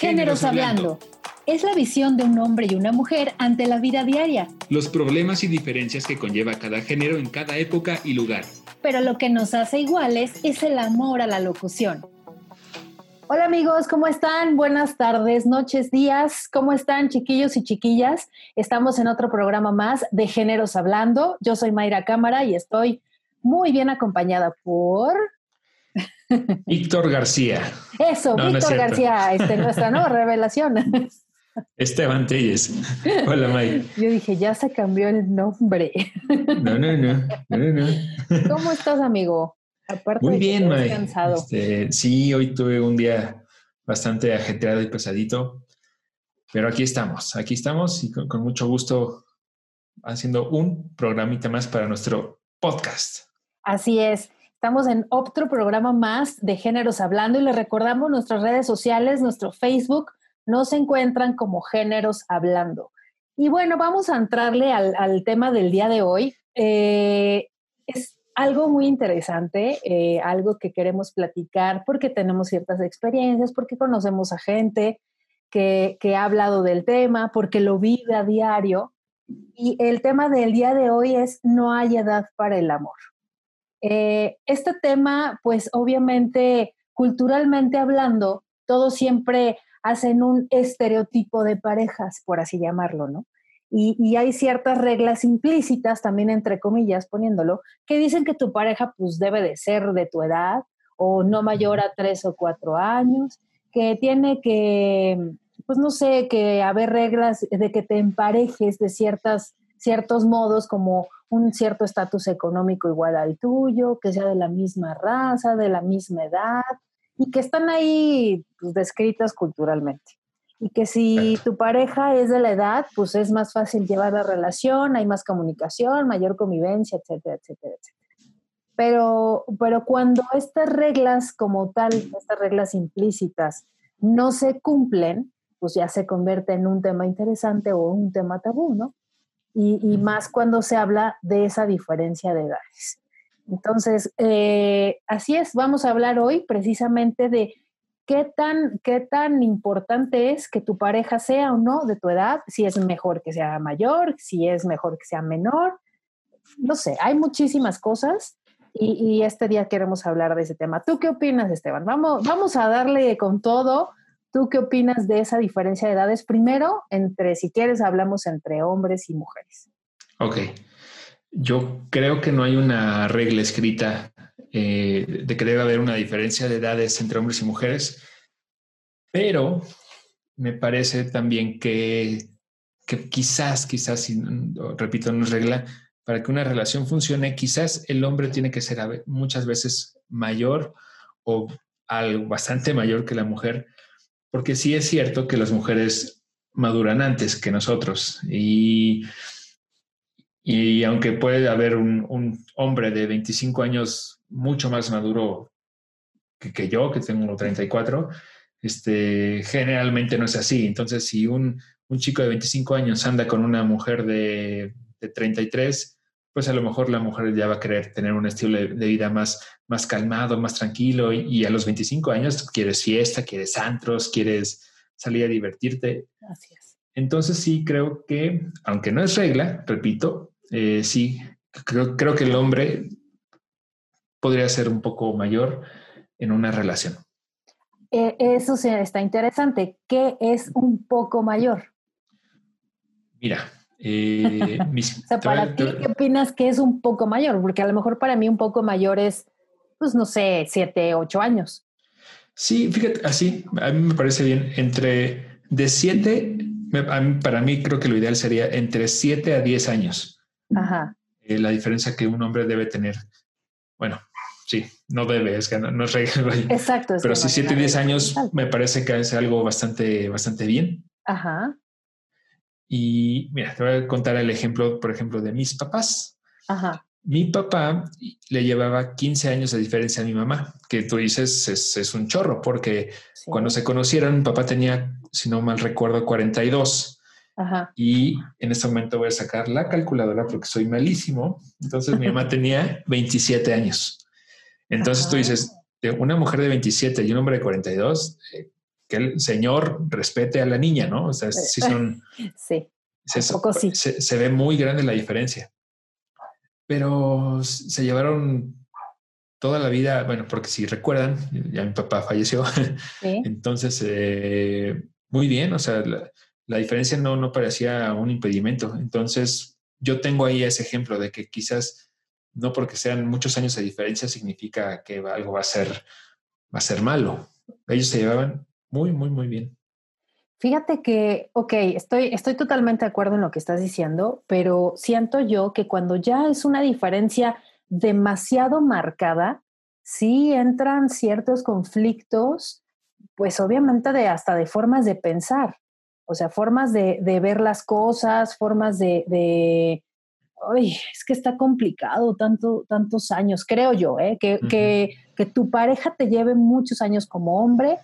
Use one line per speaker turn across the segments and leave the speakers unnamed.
Géneros Hablando. Es la visión de un hombre y una mujer ante la vida diaria.
Los problemas y diferencias que conlleva cada género en cada época y lugar.
Pero lo que nos hace iguales es el amor a la locución. Hola amigos, ¿cómo están? Buenas tardes, noches, días. ¿Cómo están chiquillos y chiquillas? Estamos en otro programa más de Géneros Hablando. Yo soy Mayra Cámara y estoy muy bien acompañada por...
Víctor García.
Eso, Víctor García, este, nuestra nueva revelación.
Esteban Telles. Hola, May.
Yo dije, ya se cambió el nombre.
No, no, no. no,
¿Cómo estás, amigo?
Aparte Muy bien, May. Este, sí, hoy tuve un día bastante ajetreado y pesadito, pero aquí estamos, aquí estamos y con mucho gusto haciendo un programita más para nuestro podcast.
Así es. Estamos en otro programa más de Géneros Hablando y les recordamos nuestras redes sociales, nuestro Facebook, nos encuentran como Géneros Hablando. Y bueno, vamos a entrarle al, tema del día de hoy. Eh, es algo muy interesante, eh, algo que queremos platicar porque tenemos ciertas experiencias, porque conocemos a gente que, que ha hablado del tema, porque lo vive a diario. Y el tema del día de hoy es no hay edad para el amor. Eh, este tema, pues obviamente, culturalmente hablando, todos siempre hacen un estereotipo de parejas, por así llamarlo, ¿no? Y, hay ciertas reglas implícitas, también entre comillas, poniéndolo, que dicen que tu pareja pues debe de ser de tu edad o no mayor a tres o cuatro años, que tiene que, pues no sé, que haber reglas de que te emparejes de ciertas, ciertos modos como un cierto estatus económico igual al tuyo, que sea de la misma raza, de la misma edad, y que están ahí pues, descritas culturalmente. Y que si tu pareja es de la edad, pues es más fácil llevar la relación, hay más comunicación, mayor convivencia, etcétera, etcétera, etcétera. Pero, pero cuando estas reglas como tal, estas reglas implícitas, no se cumplen, pues ya se convierte en un tema interesante o un tema tabú, ¿no? Y, más cuando se habla de esa diferencia de edades. Entonces, eh, así es, vamos a hablar hoy precisamente de qué tan, qué tan importante es que tu pareja sea o no de tu edad, si es mejor que sea mayor, si es mejor que sea menor, no sé, hay muchísimas cosas y, y este día queremos hablar de ese tema. ¿Tú qué opinas, Esteban? Vamos, vamos a darle con todo ¿Tú qué opinas de esa diferencia de edades? Primero, entre, si quieres, hablamos entre hombres y mujeres.
Ok. Yo creo que no hay una regla escrita eh, de que debe haber una diferencia de edades entre hombres y mujeres, pero me parece también que, que quizás, quizás, repito, no es regla, para que una relación funcione, quizás el hombre tiene que ser muchas veces mayor o algo bastante mayor que la mujer porque sí es cierto que las mujeres maduran antes que nosotros y, y aunque puede haber un, hombre de 25 años mucho más maduro que, yo, que tengo 34, este, generalmente no es así. Entonces, si un, chico de 25 años anda con una mujer de, de 33, pues a lo mejor la mujer ya va a querer tener un estilo de, vida más, más calmado, más tranquilo y, a los 25 años quieres fiesta, quieres antros, quieres salir a divertirte.
Gracias.
Entonces sí creo que, aunque no es regla, repito, eh, sí, creo, creo que el hombre podría ser un poco mayor en una relación.
Eh, eso está interesante. ¿Qué es un poco mayor?
Mira, eh,
o sea, para ti, ¿qué opinas que es un poco mayor? Porque a lo mejor para mí un poco mayor es, pues no sé, siete, ocho años.
Sí, fíjate, así, a mí me parece bien. Entre de siete, para mí creo que lo ideal sería entre siete a diez años.
Ajá.
Eh, la diferencia que un hombre debe tener. Bueno, sí, no debe, es que no, es regla.
Exacto.
Pero si siete, diez años me parece que es algo bastante, bastante bien.
Ajá.
Y mira, te voy a contar el ejemplo, por ejemplo, de mis papás.
Ajá.
Mi papá le llevaba 15 años de diferencia a mi mamá, que tú dices es, un chorro, porque cuando se conocieron, mi papá tenía, si no mal recuerdo, 42.
Ajá.
Y en este momento voy a sacar la calculadora porque soy malísimo. Entonces mi mamá tenía 27 años. Entonces tú dices, de una mujer de 27 y un hombre de 42, eh, que el señor respete a la niña, ¿no? O sea, sí son...
sí.
Se, se, ve muy grande la diferencia. Pero se llevaron toda la vida, bueno, porque si recuerdan, ya mi papá falleció, entonces, eh, muy bien, o sea, la, diferencia no, no parecía un impedimento. Entonces, yo tengo ahí ese ejemplo de que quizás no porque sean muchos años de diferencia significa que algo va a ser, va a ser malo. Ellos se llevaban muy, muy, muy bien.
Fíjate que, ok, estoy, estoy totalmente de acuerdo en lo que estás diciendo, pero siento yo que cuando ya es una diferencia demasiado marcada, sí entran ciertos conflictos, pues obviamente de hasta de formas de pensar, o sea, formas de, ver las cosas, formas de, de es que está complicado tanto, tantos años, creo yo, ¿eh? que, que, que tu pareja te lleve muchos años como hombre.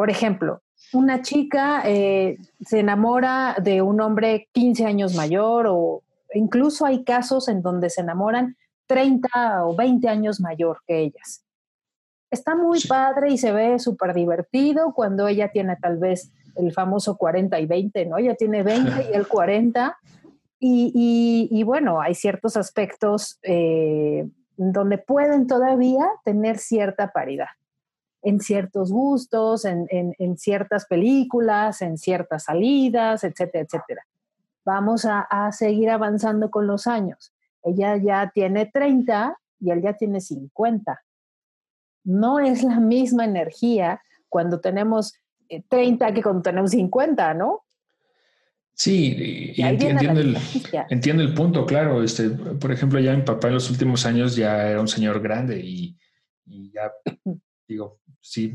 Por ejemplo, una chica eh, se enamora de un hombre 15 años mayor o incluso hay casos en donde se enamoran 30 o 20 años mayor que ellas. Está muy padre y se ve súper divertido cuando ella tiene tal vez el famoso 40 y 20, ¿no? Ella tiene 20 y el 40. Y, bueno, hay ciertos aspectos eh, donde pueden todavía tener cierta paridad en ciertos gustos, en, ciertas películas, en ciertas salidas, etcétera, etcétera. Vamos a, seguir avanzando con los años. Ella ya tiene 30 y él ya tiene 50. No es la misma energía cuando tenemos 30 eh, que cuando tenemos 50, ¿no?
Sí, y, entiendo, el, entiendo, el, punto, claro. Este, por ejemplo, ya mi papá en los últimos años ya era un señor grande y, y ya, digo, sí,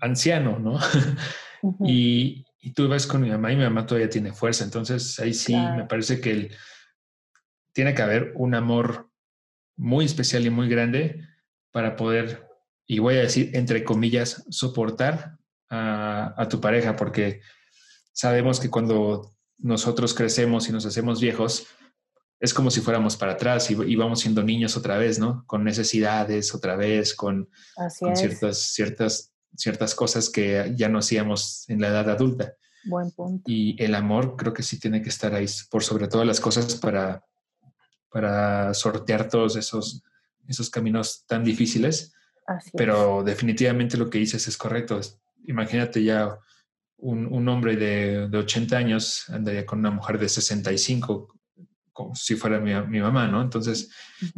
anciano, ¿no? y, tú ves con mi mamá y mi mamá todavía tiene fuerza. Entonces ahí sí me parece que tiene que haber un amor muy especial y muy grande para poder, y voy a decir, entre comillas, soportar a, a tu pareja, porque sabemos que cuando nosotros crecemos y nos hacemos viejos, es como si fuéramos para atrás y, vamos siendo niños otra vez, ¿no? Con necesidades otra vez, con, ciertas, ciertas, ciertas cosas que ya no hacíamos en la edad adulta.
Buen punto.
Y el amor creo que sí tiene que estar ahí por sobre todas las cosas para, para sortear todos esos, esos caminos tan difíciles. Pero definitivamente lo que dices es correcto. Imagínate ya un, un hombre de, de, 80 años andaría con una mujer de 65 como si fuera mi, mi mamá, ¿no? Entonces,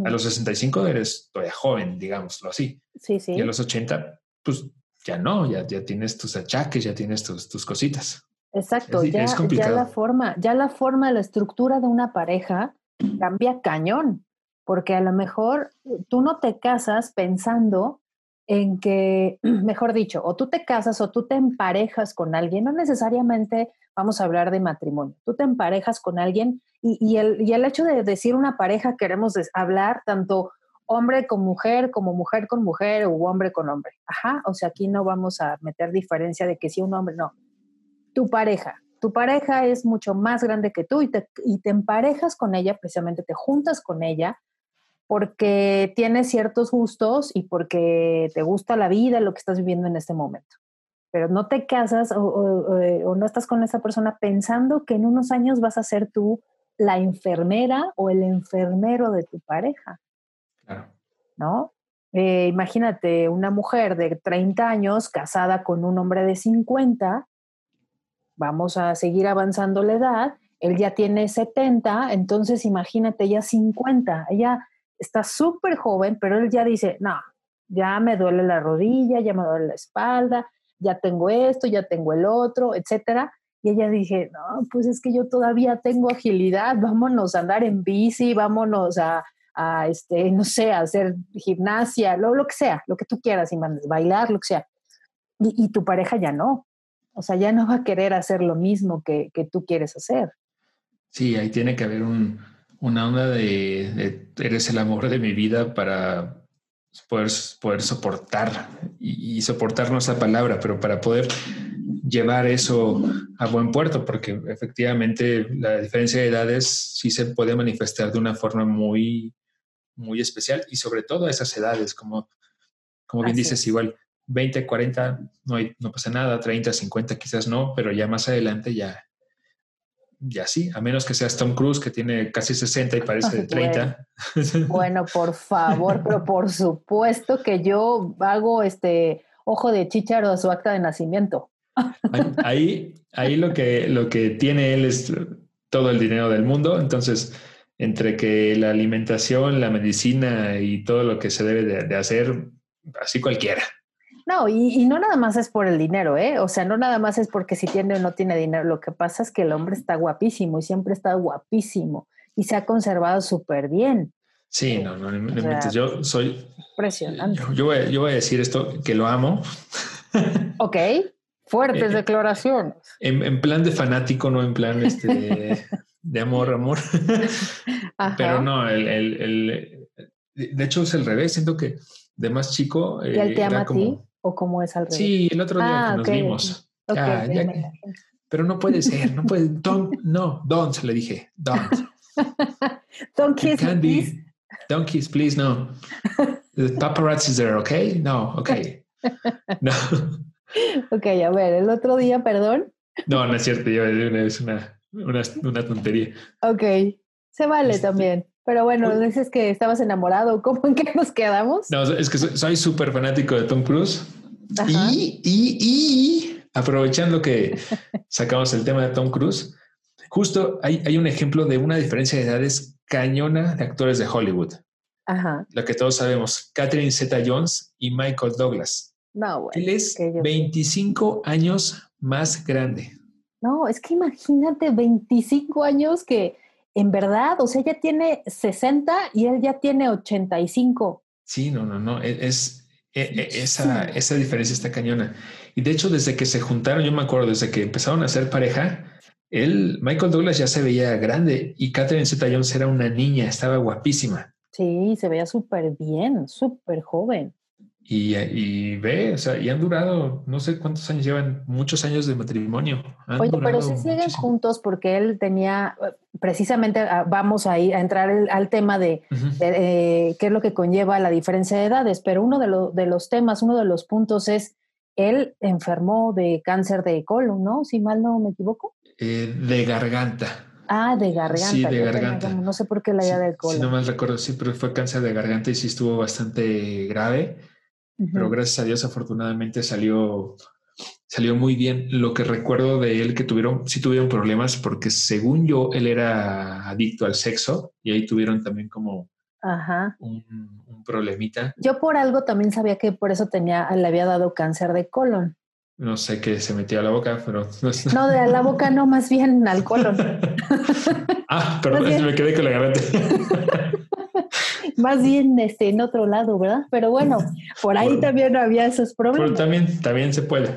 a los 65 eres todavía joven, digámoslo así.
Sí, sí.
Y a los 80, pues ya no, ya, ya tienes tus achaques, ya tienes tus, tus cositas.
Exacto, ya, ya, la forma, ya la forma, la estructura de una pareja cambia cañón, porque a lo mejor tú no te casas pensando en que, mejor dicho, o tú te casas o tú te emparejas con alguien, no necesariamente vamos a hablar de matrimonio, tú te emparejas con alguien y, el, y el hecho de decir una pareja queremos hablar tanto hombre con mujer, como mujer con mujer o hombre con hombre. Ajá, o sea, aquí no vamos a meter diferencia de que si un hombre, no. Tu pareja, tu pareja es mucho más grande que tú y te, y te emparejas con ella, precisamente te juntas con ella porque tienes ciertos gustos y porque te gusta la vida, lo que estás viviendo en este momento. Pero no te casas o, o no estás con esa persona pensando que en unos años vas a ser tú la enfermera o el enfermero de tu pareja. Claro. ¿No? Eh, imagínate una mujer de 30 años casada con un hombre de 50, vamos a seguir avanzando la edad, él ya tiene 70, entonces imagínate ya 50, ella está súper joven, pero él ya dice, no, ya me duele la rodilla, ya me duele la espalda, ya tengo esto, ya tengo el otro, etcétera. Y ella dije, no, pues es que yo todavía tengo agilidad, vámonos a andar en bici, vámonos a, a este, no sé, a hacer gimnasia, lo, lo que sea, lo que tú quieras, y mandes, bailar, lo que sea. Y, tu pareja ya no. O sea, ya no va a querer hacer lo mismo que, que tú quieres hacer.
Sí, ahí tiene que haber un, una onda de, eres el amor de mi vida para poder, poder soportar y, y soportar no esa palabra, pero para poder llevar eso a buen puerto, porque efectivamente la diferencia de edades sí se puede manifestar de una forma muy, muy especial y sobre todo a esas edades, como, como bien dices, igual 20, 40, no, hay, no pasa nada, 30, 50 quizás no, pero ya más adelante ya, ya sí, a menos que seas Tom Cruise que tiene casi 60 y parece de 30.
Bueno, por favor, pero por supuesto que yo hago este ojo de chicharo a su acta de nacimiento.
Ahí, ahí lo que, lo que tiene él es todo el dinero del mundo, entonces entre que la alimentación, la medicina y todo lo que se debe de, hacer, así cualquiera.
No, y, no nada más es por el dinero, ¿eh? O sea, no nada más es porque si tiene o no tiene dinero. Lo que pasa es que el hombre está guapísimo y siempre está guapísimo y se ha conservado súper bien.
Sí, no, no, no, yo soy...
Impresionante.
Yo, voy, yo, voy, a decir esto, que lo amo.
Ok, fuertes eh, declaraciones.
En, plan de fanático, no en plan este, de amor, amor. Pero no, el, el, de hecho es el revés, siento que de más chico...
¿Y él te eh, ama a ti o cómo es al revés?
Sí, el otro día que ah, nos vimos. pero no puede ser, no puede, don't, no, don't, le dije, don't.
don't kiss, please.
don't kiss, please, no. The paparazzi there, okay? No, okay. No.
Ok, a ver, el otro día, perdón.
No, no es cierto, es una, una, una tontería.
Ok, se vale este, también. Pero bueno, dices que estabas enamorado. ¿Cómo en qué nos quedamos?
No, es que soy súper fanático de Tom Cruise. Y, y, y aprovechando que sacamos el tema de Tom Cruise, justo hay, hay un ejemplo de una diferencia de edades cañona de actores de Hollywood. Ajá. Lo que todos sabemos, Catherine Zeta Jones y Michael Douglas.
No,
Él es 25 años más grande.
No, es que imagínate 25 años que en verdad, o sea, ella tiene 60 y él ya tiene 85.
Sí, no, no, no, e, es, e, e, esa, esa diferencia está cañona. Y de hecho, desde que se juntaron, yo me acuerdo, desde que empezaron a ser pareja, él, Michael Douglas ya se veía grande y Catherine Zeta Jones era una niña, estaba guapísima.
Sí, se veía súper bien, súper joven.
Y, ve, o sea, y han durado, no sé cuántos años llevan, muchos años de matrimonio.
Oye, pero si siguen juntos porque él tenía, precisamente ah, vamos ahí a entrar al tema de, qué es lo que conlleva la diferencia de edades, pero uno de, de los temas, uno de los puntos es, él enfermó de cáncer de colon, ¿no? Si mal no me equivoco.
Eh, de garganta.
Ah, de garganta.
Sí, de garganta.
no sé por qué la idea del colon.
Si no mal recuerdo, sí, pero fue cáncer de garganta y sí estuvo bastante grave pero gracias a Dios afortunadamente salió, salió muy bien. Lo que recuerdo de él que tuvieron, sí tuvieron problemas porque según yo, él era adicto al sexo y ahí tuvieron también como Un, problemita.
Yo por algo también sabía que por eso tenía, le había dado cáncer de colon.
No sé qué se metió a la boca, pero...
No, de la boca no, más bien al colon.
ah, perdón, me quedé con la garganta.
más bien este, en otro lado, ¿verdad? Pero bueno, por ahí también había esos problemas.
Pero también, también se puede.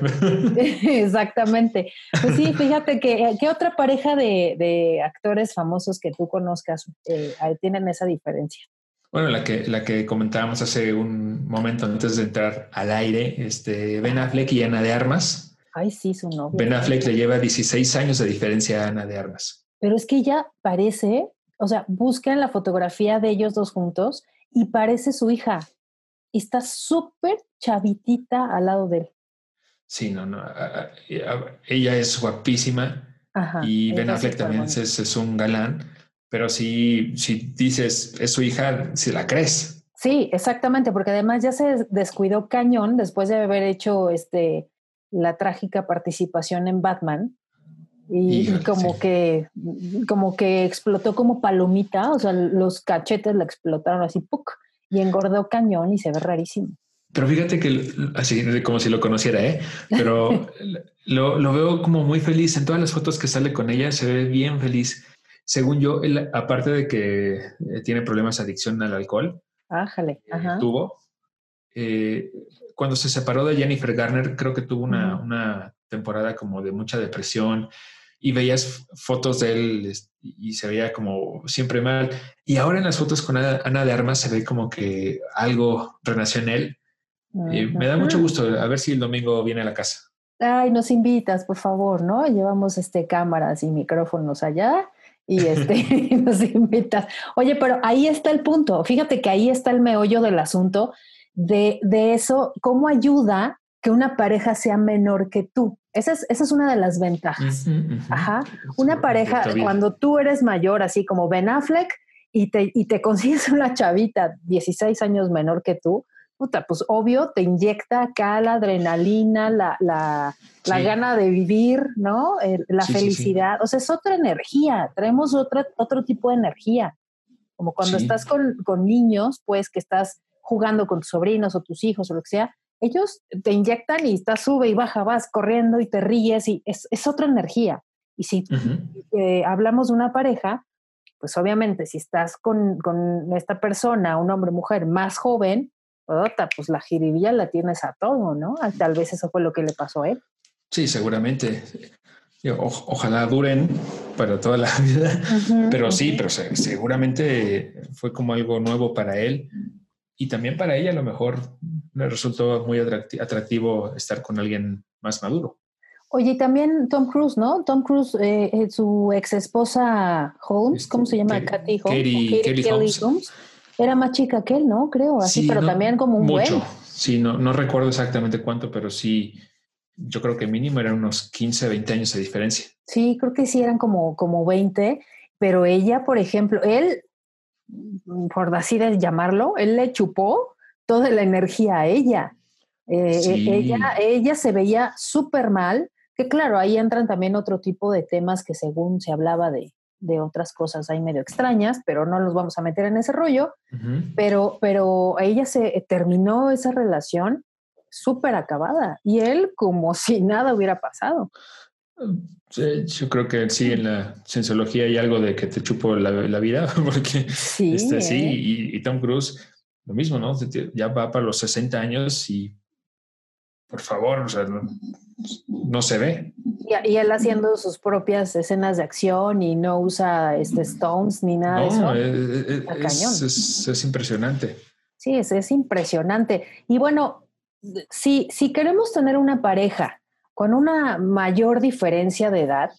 Exactamente. Pues sí, fíjate que eh, ¿qué otra pareja de, actores famosos que tú conozcas eh, tienen esa diferencia?
Bueno, la que, la que comentábamos hace un momento antes de entrar al aire, este, Ben Affleck y Ana de Armas.
Ay, sí, su novio.
Ben Affleck le lleva 16 años de diferencia a Ana de Armas.
Pero es que ella parece o sea, buscan la fotografía de ellos dos juntos y parece su hija. Y está súper chavitita al lado de él.
Sí, no, no. Ella es guapísima y Ben Affleck también es, un galán, pero si, si dices es su hija, si la crees.
Sí, exactamente, porque además ya se descuidó cañón después de haber hecho este la trágica participación en Batman y, como que como que explotó como palomita, o sea, los cachetes la explotaron así, ¡puc! y engordó cañón y se ve rarísimo.
Pero fíjate que así como si lo conociera, ¿eh? Pero lo, lo, veo como muy feliz. En todas las fotos que sale con ella se ve bien feliz. Según yo, él, aparte de que eh, tiene problemas de adicción al alcohol,
Ájale,
eh, tuvo. Eh, cuando se separó de Jennifer Garner, creo que tuvo una, una temporada como de mucha depresión y veías fotos de él y se veía como siempre mal. Y ahora en las fotos con Ana de Armas se ve como que algo renació en él. me da mucho gusto a ver si el domingo viene a la casa.
Ay, nos invitas, por favor, ¿no? Llevamos este cámaras y micrófonos allá y este nos invitas. Oye, pero ahí está el punto. Fíjate que ahí está el meollo del asunto de, de eso, cómo ayuda que una pareja sea menor que tú. Esa es, esa es una de las ventajas. Ajá. Una pareja, cuando tú eres mayor, así como Ben Affleck, y te, y te consigues una chavita 16 años menor que tú, puta, pues obvio te inyecta acá la adrenalina, la, la, la gana de vivir, ¿no? la felicidad. O sea, es otra energía, traemos otra, otro tipo de energía. Como cuando estás con, con, niños, pues que estás jugando con tus sobrinos o tus hijos o lo que sea, ellos te inyectan y estás sube y baja, vas corriendo y te ríes y es, es otra energía. Y si eh, hablamos de una pareja, pues obviamente si estás con, con esta persona, un hombre o mujer más joven, pues la jiribilla la tienes a todo, ¿no? Ah, tal vez eso fue lo que le pasó a él.
Sí, seguramente. ojalá duren para toda la vida, pero sí, pero seguramente fue como algo nuevo para él y también para ella a lo mejor le resultó muy atractivo estar con alguien más maduro.
Oye, y también Tom Cruise, ¿no? Tom Cruise, eh, eh, su ex esposa Holmes, ¿cómo se llama?
Katy Holmes.
Katie, Holmes era más chica que él, ¿no? Creo, así, pero también como un mucho.
Sí, no, no recuerdo exactamente cuánto, pero sí, yo creo que mínimo eran unos 15, 20 años de diferencia.
Sí, creo que sí eran como, como 20, pero ella, por ejemplo, él, por así de llamarlo, él le chupó toda la energía a ella. Eh, e, ella, ella se veía súper mal, que claro, ahí entran también otro tipo de temas que según se hablaba de, de otras cosas ahí medio extrañas, pero no los vamos a meter en ese rollo. Pero, pero ella se terminó esa relación súper acabada y él como si nada hubiera pasado.
Yo creo que sí, en la cienciología hay algo de que te chupo la, vida, porque sí, este, sí ¿eh? y, y, Tom Cruise, lo mismo, ¿no? Ya va para los 60 años y por favor, o sea, no, se ve.
Y, él haciendo sus propias escenas de acción y no usa este Stones ni nada de eso.
Es, es, impresionante.
Sí, es, es impresionante. Y bueno, si, si queremos tener una pareja con una mayor diferencia de edad,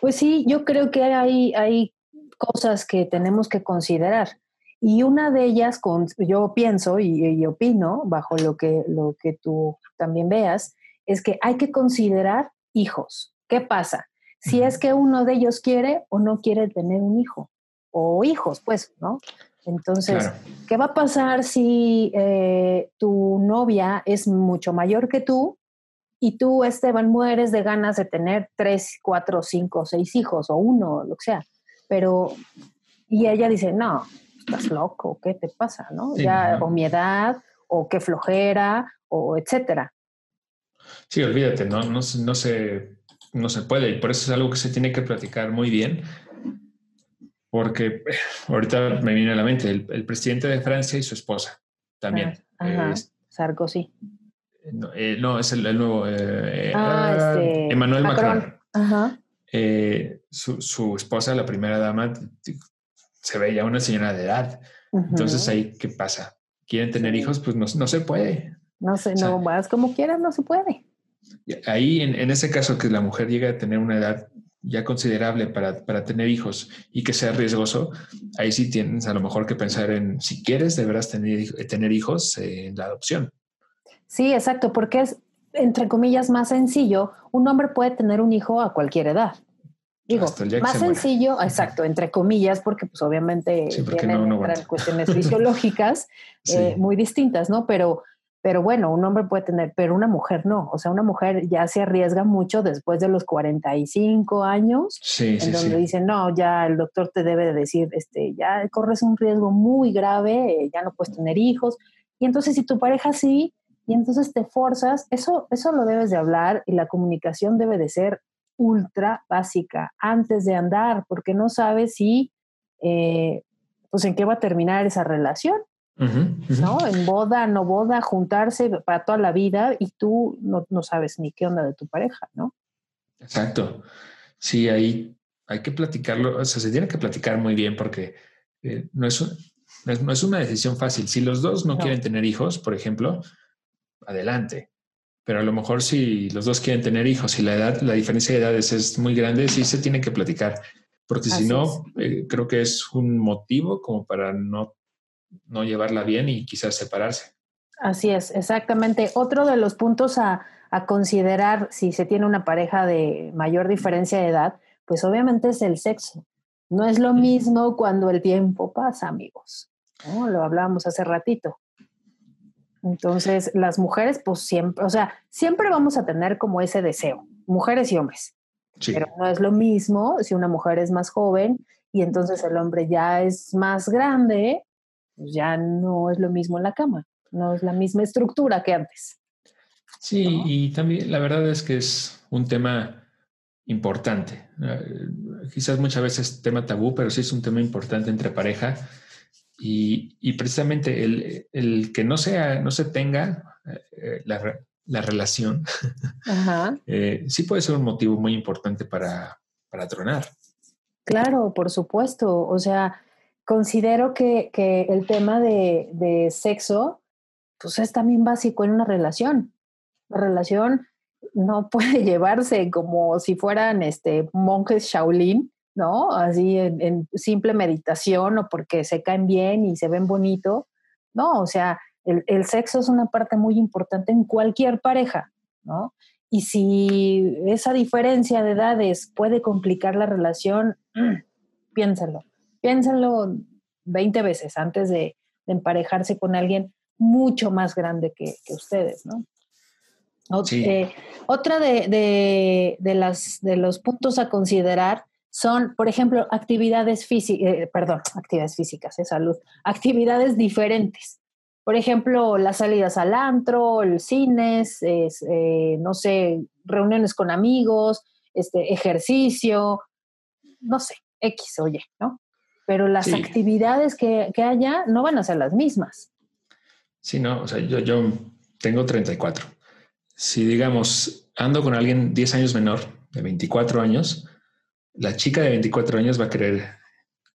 pues sí, yo creo que hay, hay cosas que tenemos que considerar. Y una de ellas, con, yo pienso y, opino, bajo lo que, lo que tú también veas, es que hay que considerar hijos. ¿Qué pasa? Si es que uno de ellos quiere o no quiere tener un hijo, o hijos, pues, ¿no? Entonces, ¿qué va a pasar si eh, tu novia es mucho mayor que tú y tú, Esteban, mueres de ganas de tener tres, cuatro, cinco, seis hijos o uno, lo que sea? Pero, y ella dice, no, estás loco, ¿qué te pasa? ¿no? ya, o mi edad, o qué flojera, o etcétera.
Sí, olvídate, no, no, no, se, no se puede y por eso es algo que se tiene que platicar muy bien, porque ahorita me viene a la mente el, presidente de Francia y su esposa también.
Ah, Sarkozy.
No, eh, no, es el, nuevo eh, ah, este, Emmanuel Macron. Ajá. su, su, esposa, la primera dama, se ve ya una señora de edad. Entonces ahí, ¿qué pasa? ¿Quieren tener hijos? Pues no, no se puede.
No sé, no vas como quieras, no se puede.
Ahí, en, en, ese caso, que la mujer llega a tener una edad ya considerable para, para, tener hijos y que sea riesgoso, ahí sí tienes a lo mejor que pensar en si quieres, deberás tener, tener hijos en la adopción.
Sí, exacto, porque es, entre comillas, más sencillo. Un hombre puede tener un hijo a cualquier edad. Digo, más sencillo, exacto, entre comillas, porque pues obviamente tienen cuestiones fisiológicas eh, muy distintas, ¿no? Pero, pero bueno, un hombre puede tener, pero una mujer no. O sea, una mujer ya se arriesga mucho después de los 45 años, en donde dicen, no, ya el doctor te debe de decir, este, ya corres un riesgo muy grave, eh, ya no puedes tener hijos. Y entonces si tu pareja sí, y entonces te forzas, eso, eso lo debes de hablar y la comunicación debe de ser ultra básica antes de andar, porque no sabes si, eh, pues en qué va a terminar esa relación, ¿no? En boda, no boda, juntarse para toda la vida y tú no, no, sabes ni qué onda de tu pareja, ¿no?
Exacto. Sí, ahí hay que platicarlo, o sea, se tiene que platicar muy bien porque eh, no, es, no, es, una decisión fácil. Si los dos no. quieren tener hijos, por ejemplo, adelante pero a lo mejor si los dos quieren tener hijos y la edad, la diferencia de edades es muy grande, sí se tiene que platicar, porque si no, eh, creo que es un motivo como para no, no llevarla bien y quizás separarse.
Así es, exactamente. Otro de los puntos a, a considerar si se tiene una pareja de mayor diferencia de edad, pues obviamente es el sexo. No es lo mismo cuando el tiempo pasa, amigos. Lo hablábamos hace ratito. Entonces, las mujeres, pues siempre, o sea, siempre vamos a tener como ese deseo, mujeres y hombres. Pero no es lo mismo si una mujer es más joven y entonces el hombre ya es más grande, pues ya no es lo mismo en la cama, no es la misma estructura que antes.
Sí, y también la verdad es que es un tema importante. Eh, quizás muchas veces tema tabú, pero sí es un tema importante entre pareja. Y, precisamente el, que no, sea, no se tenga eh, la, relación, eh, sí puede ser un motivo muy importante para, para tronar.
Claro, por supuesto. O sea, considero que, el tema de, de, sexo, pues es también básico en una relación. La relación no puede llevarse como si fueran este, monjes Shaolin, ¿no? Así en, simple meditación o porque se caen bien y se ven bonito. No, o sea, el, sexo es una parte muy importante en cualquier pareja, ¿no? Y si esa diferencia de edades puede complicar la relación, piénsalo, piénsalo 20 veces antes de, emparejarse con alguien mucho más grande que, que ustedes, ¿no? Eh, otra de, las, de los puntos a considerar son, por ejemplo, actividades físicas, eh, perdón, actividades físicas, de eh, salud, actividades diferentes. Por ejemplo, las salidas al antro, el cines, no sé, reuniones con amigos, este, ejercicio, no sé, X, oye, ¿no? Pero las actividades que, que, haya no van a ser las mismas.
Sí, no, o sea, yo, yo tengo 34 si digamos, ando con alguien 10 años menor, de 24 años, la chica de 24 años va a querer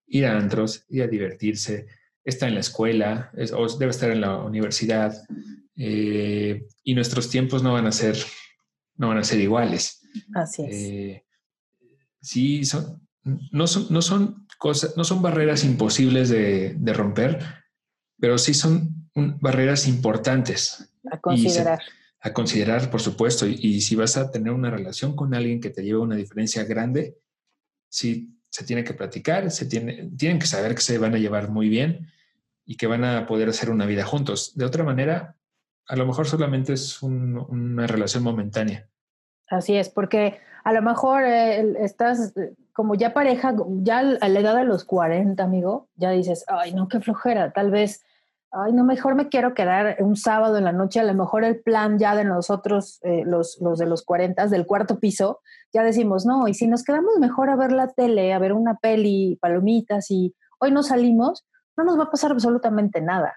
ir a antros, ir a divertirse, está en la escuela o debe estar en la universidad eh, y nuestros tiempos no van a ser, no van a ser iguales.
Así es. Eh,
sí, son, no, son, no son cosas, no son barreras imposibles de, romper, pero sí son barreras importantes.
A considerar
a considerar, por supuesto, y, si vas a tener una relación con alguien que te lleve una diferencia grande, sí se tiene que platicar, se tiene, tienen que saber que se van a llevar muy bien y que van a poder hacer una vida juntos. De otra manera, a lo mejor solamente es una relación momentánea.
Así es, porque a lo mejor eh, estás como ya pareja, ya a la edad de los 40, amigo, ya dices, ay, no, qué flojera, tal vez ay, no, mejor me quiero quedar un sábado en la noche, a lo mejor el plan ya de nosotros, eh, los, los de los 40, del cuarto piso, ya decimos, no, y si nos quedamos mejor a ver la tele, a ver una peli, palomitas y hoy no salimos, no nos va a pasar absolutamente nada.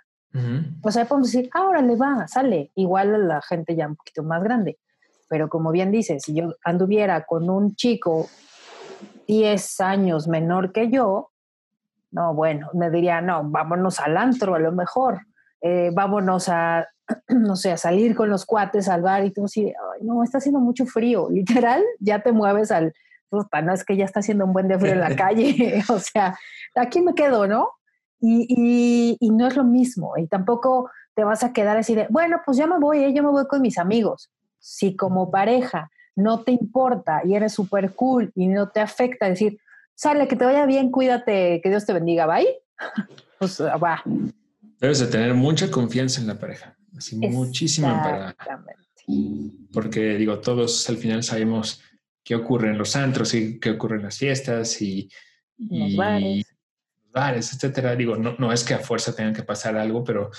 Pues ahí podemos decir, ahora le va, sale, igual a la gente ya un poquito más grande. Pero como bien dices, si yo anduviera con un chico 10 años menor que yo, no, bueno, me diría, no, vámonos al antro a lo mejor, eh, vámonos a, no sé, a salir con los cuates al bar y tú así, no, está haciendo mucho frío, literal, ya te mueves al, no es que ya está haciendo un buen de frío en la calle, o sea, aquí me quedo, ¿no? Y, y, no es lo mismo, y tampoco te vas a quedar así de, bueno, pues ya me voy, ¿eh? yo me voy con mis amigos. Si como pareja no te importa y eres súper cool y no te afecta decir, sale, que te vaya bien, cuídate, que Dios te bendiga, bye. pues va.
Debes de tener mucha confianza en la pareja, así muchísima para... Porque digo, todos al final sabemos qué ocurre en los antros y qué ocurre en las fiestas y,
los bares.
bares, etcétera. Digo, no, no es que a fuerza tengan que pasar algo, pero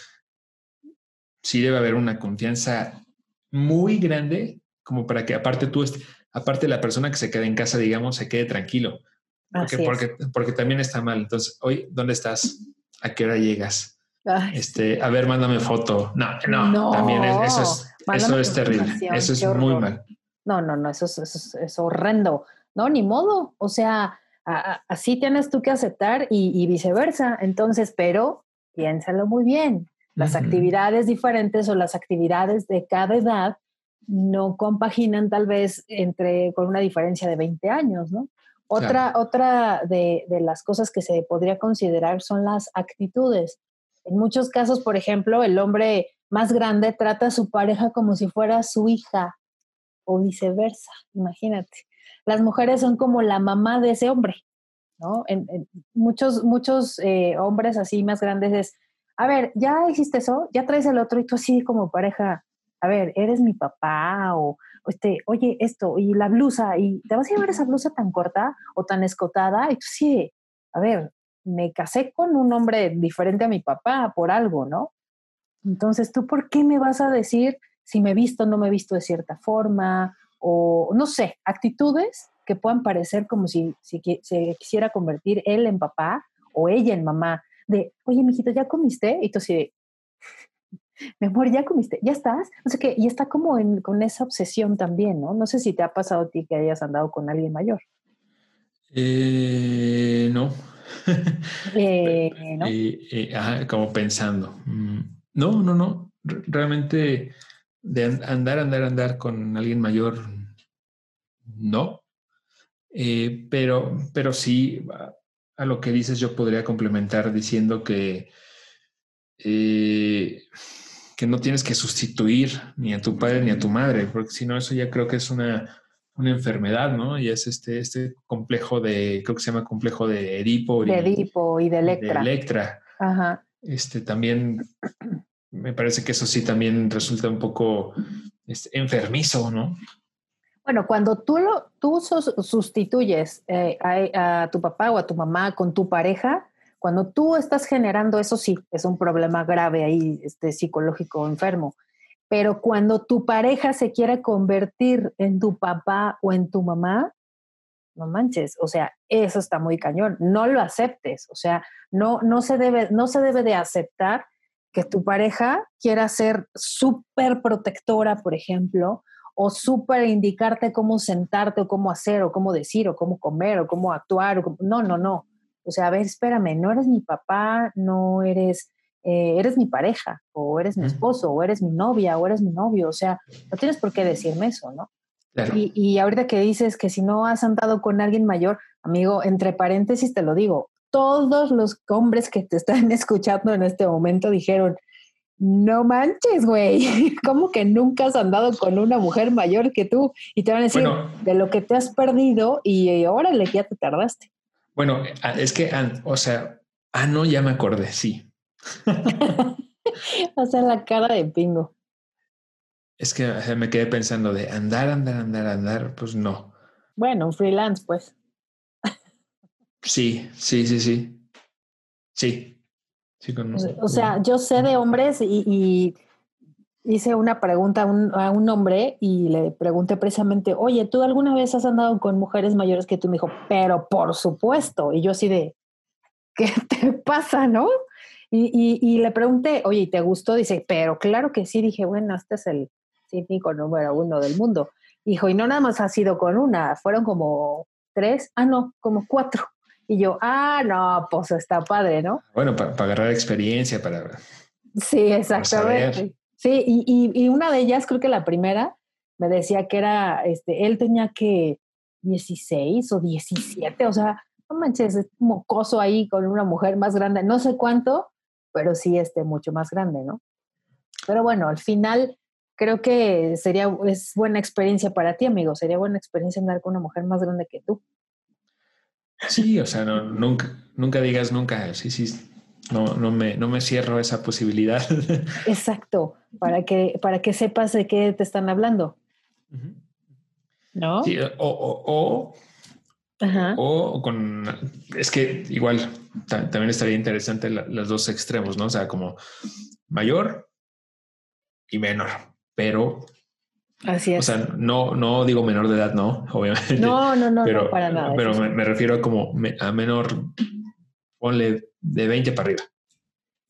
sí debe haber una confianza muy grande como para que aparte tú, aparte la persona que se quede en casa, digamos, se quede tranquilo. Porque, porque, también está mal. Entonces, hoy, ¿dónde estás? ¿A qué hora llegas? este, a ver, mándame foto. No, no, también eso es, eso es terrible. Eso es muy mal.
No, no, no, eso es, es, horrendo. No, ni modo. O sea, así tienes tú que aceptar y, viceversa. Entonces, pero piénsalo muy bien. Las actividades diferentes o las actividades de cada edad no compaginan tal vez entre con una diferencia de 20 años, ¿no? Otra, otra de, las cosas que se podría considerar son las actitudes. En muchos casos, por ejemplo, el hombre más grande trata a su pareja como si fuera su hija o viceversa, imagínate. Las mujeres son como la mamá de ese hombre, ¿no? En, muchos muchos eh, hombres así más grandes es, a ver, ya hiciste eso, ya traes el otro y tú así como pareja, a ver, eres mi papá o, este, oye, esto y la blusa y te vas a llevar esa blusa tan corta o tan escotada y tú sí, a ver, me casé con un hombre diferente a mi papá por algo, ¿no? Entonces, ¿tú por qué me vas a decir si me he visto o no me he visto de cierta forma? O no sé, actitudes que puedan parecer como si, si se quisiera convertir él en papá o ella en mamá. De, oye, mijito, ¿ya comiste? Y tú sí, mi amor, ¿ya comiste? ¿Ya estás? O sea que, y está como en, con esa obsesión también, ¿no? No sé si te ha pasado a ti que hayas andado con alguien mayor.
Eh, no.
Eh, ¿no?
Eh, como pensando. Mm, no, no, no. Realmente de andar, andar, andar con alguien mayor, no. pero, pero sí, a lo que dices, yo podría complementar diciendo que que no tienes que sustituir ni a tu padre ni a tu madre, porque si no, eso ya creo que es una, una enfermedad, ¿no? Y es este, este complejo de, creo que se llama complejo de Edipo.
De Edipo y de Electra.
De Electra.
Ajá.
Este también, me parece que eso sí también resulta un poco este, enfermizo, ¿no?
Bueno, cuando tú, lo, tú sustituyes eh, a, a, tu papá o a tu mamá con tu pareja, cuando tú estás generando eso, sí, es un problema grave ahí, este, psicológico enfermo. Pero cuando tu pareja se quiere convertir en tu papá o en tu mamá, no manches, o sea, eso está muy cañón. No lo aceptes, o sea, no, no, se, debe, no se debe de aceptar que tu pareja quiera ser súper protectora, por ejemplo, o súper indicarte cómo sentarte o cómo hacer o cómo decir o cómo comer o cómo actuar. No, no, no. O sea, a ver, espérame, no eres mi papá, no eres, eh, eres mi pareja, o eres mi esposo, o eres mi novia, o eres mi novio. O sea, no tienes por qué decirme eso, ¿no? Y, y ahorita que dices que si no has andado con alguien mayor, amigo, entre paréntesis te lo digo, todos los hombres que te están escuchando en este momento dijeron, no manches, güey, ¿cómo que nunca has andado con una mujer mayor que tú? Y te van a decir de lo que te has perdido y órale, ya te tardaste.
Bueno, es que, o sea, ah, no, ya me acordé, sí.
o sea, la cara de pingo.
Es que me quedé pensando de andar, andar, andar, andar, pues no.
Bueno, freelance, pues.
sí, sí, sí, sí. Sí. sí
o sea, yo sé de hombres y hice una pregunta a un, hombre y le pregunté precisamente, oye, ¿tú alguna vez has andado con mujeres mayores que tú? Me dijo, pero por supuesto. Y yo así de, ¿qué te pasa, no? Y, le pregunté, oye, ¿te gustó? Dice, pero claro que sí. Dije, bueno, este es el cínico número uno del mundo. Dijo, y no nada más ha sido con una, fueron como tres, ah, no, como cuatro. Y yo, ah, no, pues está padre, ¿no?
Bueno, para, agarrar experiencia, para...
Sí, exactamente. Sí, y, y, una de ellas, creo que la primera, me decía que era, este, él tenía que 16 o 17, o sea, no manches, es mocoso ahí con una mujer más grande, no sé cuánto, pero sí, este, mucho más grande, ¿no? Pero bueno, al final creo que sería, es buena experiencia para ti, amigo, sería buena experiencia andar con una mujer más grande que tú.
Sí, o sea, no, nunca, nunca digas nunca, sí, sí, no, no, me, no me cierro esa posibilidad.
Exacto, para que, para que sepas de qué te están hablando. ¿No?
Sí, o, o, con... Es que igual también estaría interesante los dos extremos, ¿no? O sea, como mayor y menor, pero...
Así es.
O sea, no, no digo menor de edad, no, obviamente.
No, no, no, pero, para nada.
Pero me, refiero a como a menor, ponle de 20 para arriba.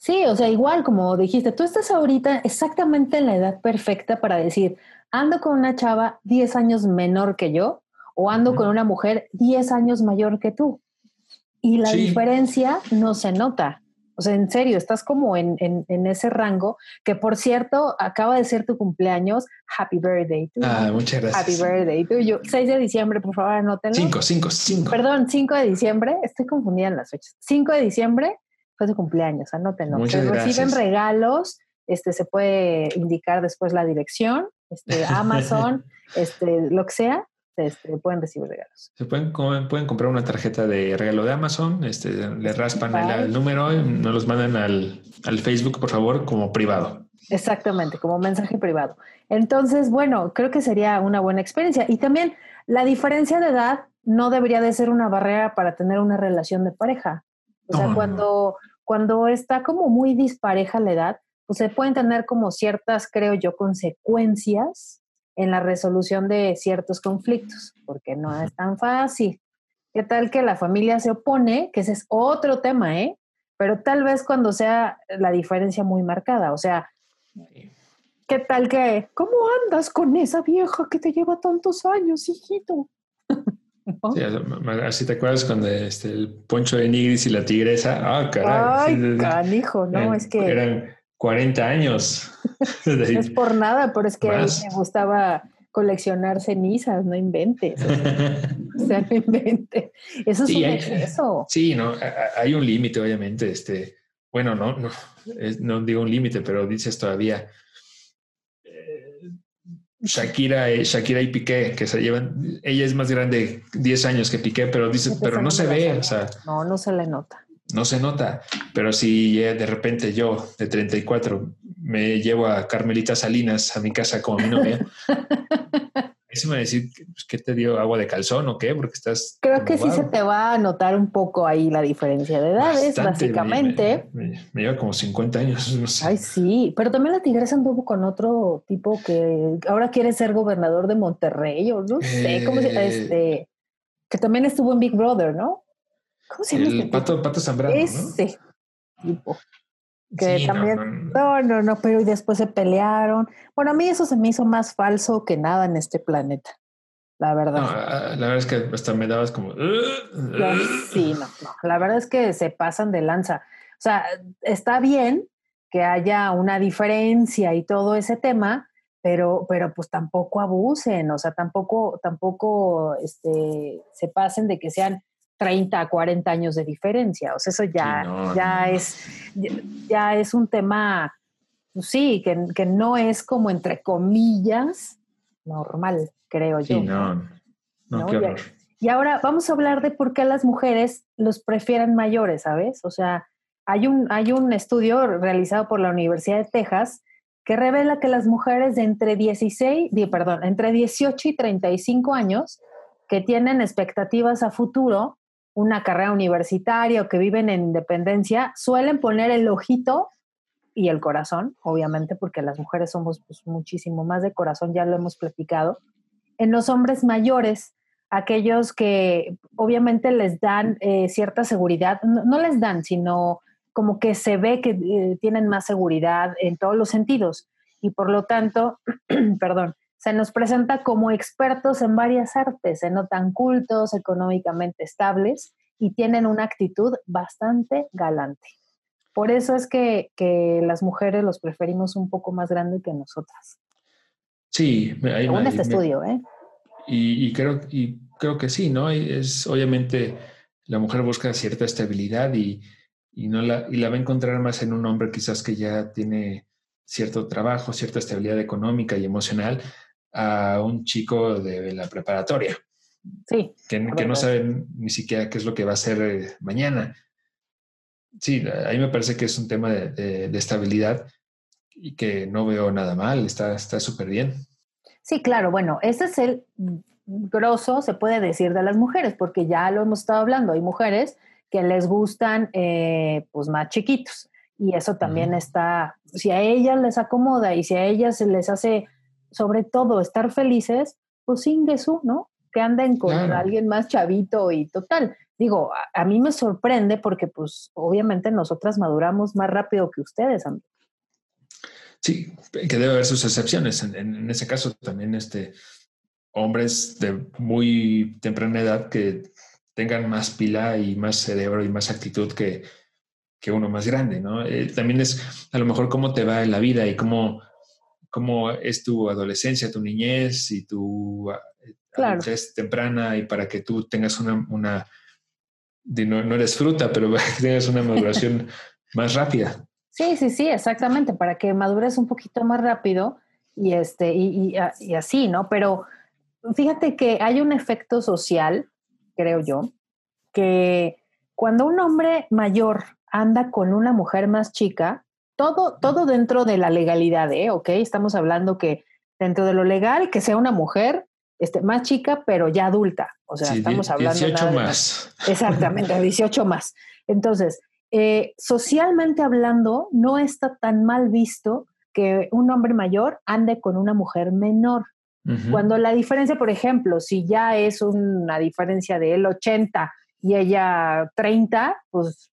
Sí, o sea, igual como dijiste, tú estás ahorita exactamente en la edad perfecta para decir, ando con una chava 10 años menor que yo o ando con una mujer 10 años mayor que tú. Y la diferencia no se nota. O sea, en serio, estás como en, en, ese rango, que por cierto, acaba de ser tu cumpleaños. Happy birthday.
Ah, muchas gracias.
Happy birthday tuyo. 6 de diciembre, por favor, anótenlo.
5, 5, 5.
Perdón, 5 de diciembre. Estoy confundida en las fechas. 5 de diciembre fue su cumpleaños, anótenlo.
Muchas
Se reciben regalos este, se puede indicar después la dirección, este, Amazon, este, lo que sea, este, pueden recibir regalos.
Se pueden, pueden comprar una tarjeta de regalo de Amazon, este, le raspan el, número y nos los mandan al, al, Facebook, por favor, como privado.
Exactamente, como mensaje privado. Entonces, bueno, creo que sería una buena experiencia. Y también la diferencia de edad no debería de ser una barrera para tener una relación de pareja. O sea, cuando, cuando está como muy dispareja la edad, pues se pueden tener como ciertas, creo yo, consecuencias en la resolución de ciertos conflictos, porque no es tan fácil. ¿Qué tal que la familia se opone? Que ese es otro tema, ¿eh? Pero tal vez cuando sea la diferencia muy marcada, o sea, ¿qué tal que, ¿cómo andas con esa vieja que te lleva tantos años, hijito?
Sí, así te acuerdas cuando este, el poncho de Nigris y la tigresa. Ah, caray.
Ay, canijo, no, es que.
Eran 40 años.
no es por nada, pero es que me gustaba coleccionar cenizas, no inventes. O sea, no inventes. Eso es un exceso.
Sí, no, hay un límite, obviamente. Este, bueno, no, no, no digo un límite, pero dices todavía Shakira, Shakira y Piqué, que se llevan, ella es más grande 10 años que Piqué, pero dice, pero no se ve, o sea.
No, no se le nota.
No se nota, pero si de repente yo, de 34, me llevo a Carmelita Salinas a mi casa como mi novia, Eso me decir, pues, ¿qué te dio agua de calzón o qué? Porque estás...
Creo que sí se te va a notar un poco ahí la diferencia de edades, básicamente.
Me, lleva como 50 años, no sé.
Ay, sí, pero también la tigresa anduvo con otro tipo que ahora quiere ser gobernador de Monterrey, o no sé, ¿cómo se? Eh, este, que también estuvo en Big Brother, ¿no?
¿Cómo se llama? El este pato, pato Zambrano,
Ese tipo que también, no, no, no, pero y después se pelearon. Bueno, a mí eso se me hizo más falso que nada en este planeta, la verdad.
Ah, la verdad es que hasta me dabas como...
sí, no, no, la verdad es que se pasan de lanza. O sea, está bien que haya una diferencia y todo ese tema, pero, pero pues tampoco abusen, o sea, tampoco, tampoco este, se pasen de que sean 30 a 40 años de diferencia. O sea, eso ya, ya, Es, ya, es un tema, pues sí, que, que, no es como entre comillas normal, creo yo.
Sí, no, no, qué horror.
Y, ahora vamos a hablar de por qué las mujeres los prefieren mayores, ¿sabes? O sea, hay un, hay un estudio realizado por la Universidad de Texas que revela que las mujeres de entre 16, perdón, entre 18 y 35 años que tienen expectativas a futuro una carrera universitaria o que viven en independencia, suelen poner el ojito y el corazón, obviamente, porque las mujeres somos pues, muchísimo más de corazón, ya lo hemos platicado, en los hombres mayores, aquellos que obviamente les dan eh, cierta seguridad, no, les dan, sino como que se ve que eh, tienen más seguridad en todos los sentidos. Y por lo tanto, perdón, se nos presenta como expertos en varias artes, se notan cultos, económicamente estables y tienen una actitud bastante galante. Por eso es que, las mujeres los preferimos un poco más grande que nosotras.
Sí,
hay, según este estudio, ¿eh?
Y, creo, y creo que sí, ¿no? Es obviamente la mujer busca cierta estabilidad y, no la, y la va a encontrar más en un hombre quizás que ya tiene cierto trabajo, cierta estabilidad económica y emocional, a un chico de la preparatoria.
Sí.
Que, no saben ni siquiera qué es lo que va a hacer eh, mañana. Sí, a mí me parece que es un tema de, estabilidad y que no veo nada mal, está súper bien.
Sí, claro, bueno, ese es el grosso, se puede decir, de las mujeres, porque ya lo hemos estado hablando, hay mujeres que les gustan eh, pues más chiquitos y eso también está, si a ellas les acomoda y si a ellas se les hace sobre todo estar felices, pues su, ¿no? Que anden con alguien más chavito y total. Digo, a, mí me sorprende porque pues obviamente nosotras maduramos más rápido que ustedes, amigo.
Sí, que debe haber sus excepciones. En, ese caso también este, hombres de muy temprana edad que tengan más pila y más cerebro y más actitud que, que uno más grande, ¿no? Eh, también es a lo mejor cómo te va en la vida y cómo cómo es tu adolescencia, tu niñez y tu eh,
claro.
temprana y para que tú tengas una, una no, eres fruta, pero que tengas una maduración más rápida.
Sí, sí, sí, exactamente, para que madures un poquito más rápido y, este, y, y, así, ¿no? Pero fíjate que hay un efecto social, creo yo, que cuando un hombre mayor anda con una mujer más chica, todo, todo dentro de la legalidad, ¿eh? ¿Ok? Estamos hablando que dentro de lo legal, que sea una mujer este, más chica, pero ya adulta. O sea, estamos hablando.
18 más.
Exactamente, 18 más. Entonces, eh, socialmente hablando, no está tan mal visto que un hombre mayor ande con una mujer menor. Cuando la diferencia, por ejemplo, si ya es una diferencia de él 80 y ella 30, pues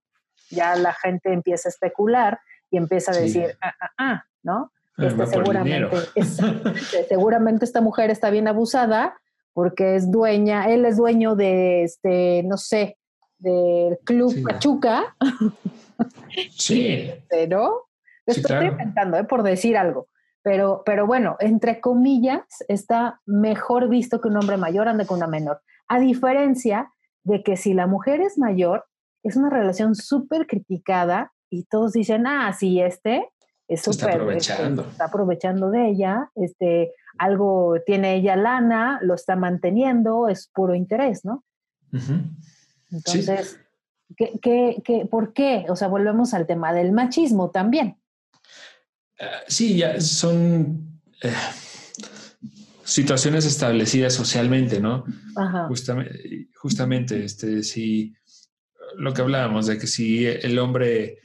ya la gente empieza a especular y empieza a decir, ah, ah, ah, ¿no?
Ah, este, seguramente,
seguramente esta mujer está bien abusada porque es dueña, él es dueño de, este, no sé, del Club Pachuca.
Sí.
Pero estoy inventando, ¿eh? por decir algo. Pero, pero bueno, entre comillas, está mejor visto que un hombre mayor ande con una menor. A diferencia de que si la mujer es mayor, es una relación súper criticada y todos dicen, ah, sí, este es súper...
Está aprovechando.
está aprovechando de ella, este, algo tiene ella lana, lo está manteniendo, es puro interés, ¿no? Entonces, ¿qué, qué, qué, por qué? O sea, volvemos al tema del machismo también.
Ah, sí, ya son eh, situaciones establecidas socialmente, ¿no?
Ajá.
Justamente, justamente, este, si lo que hablábamos de que si el hombre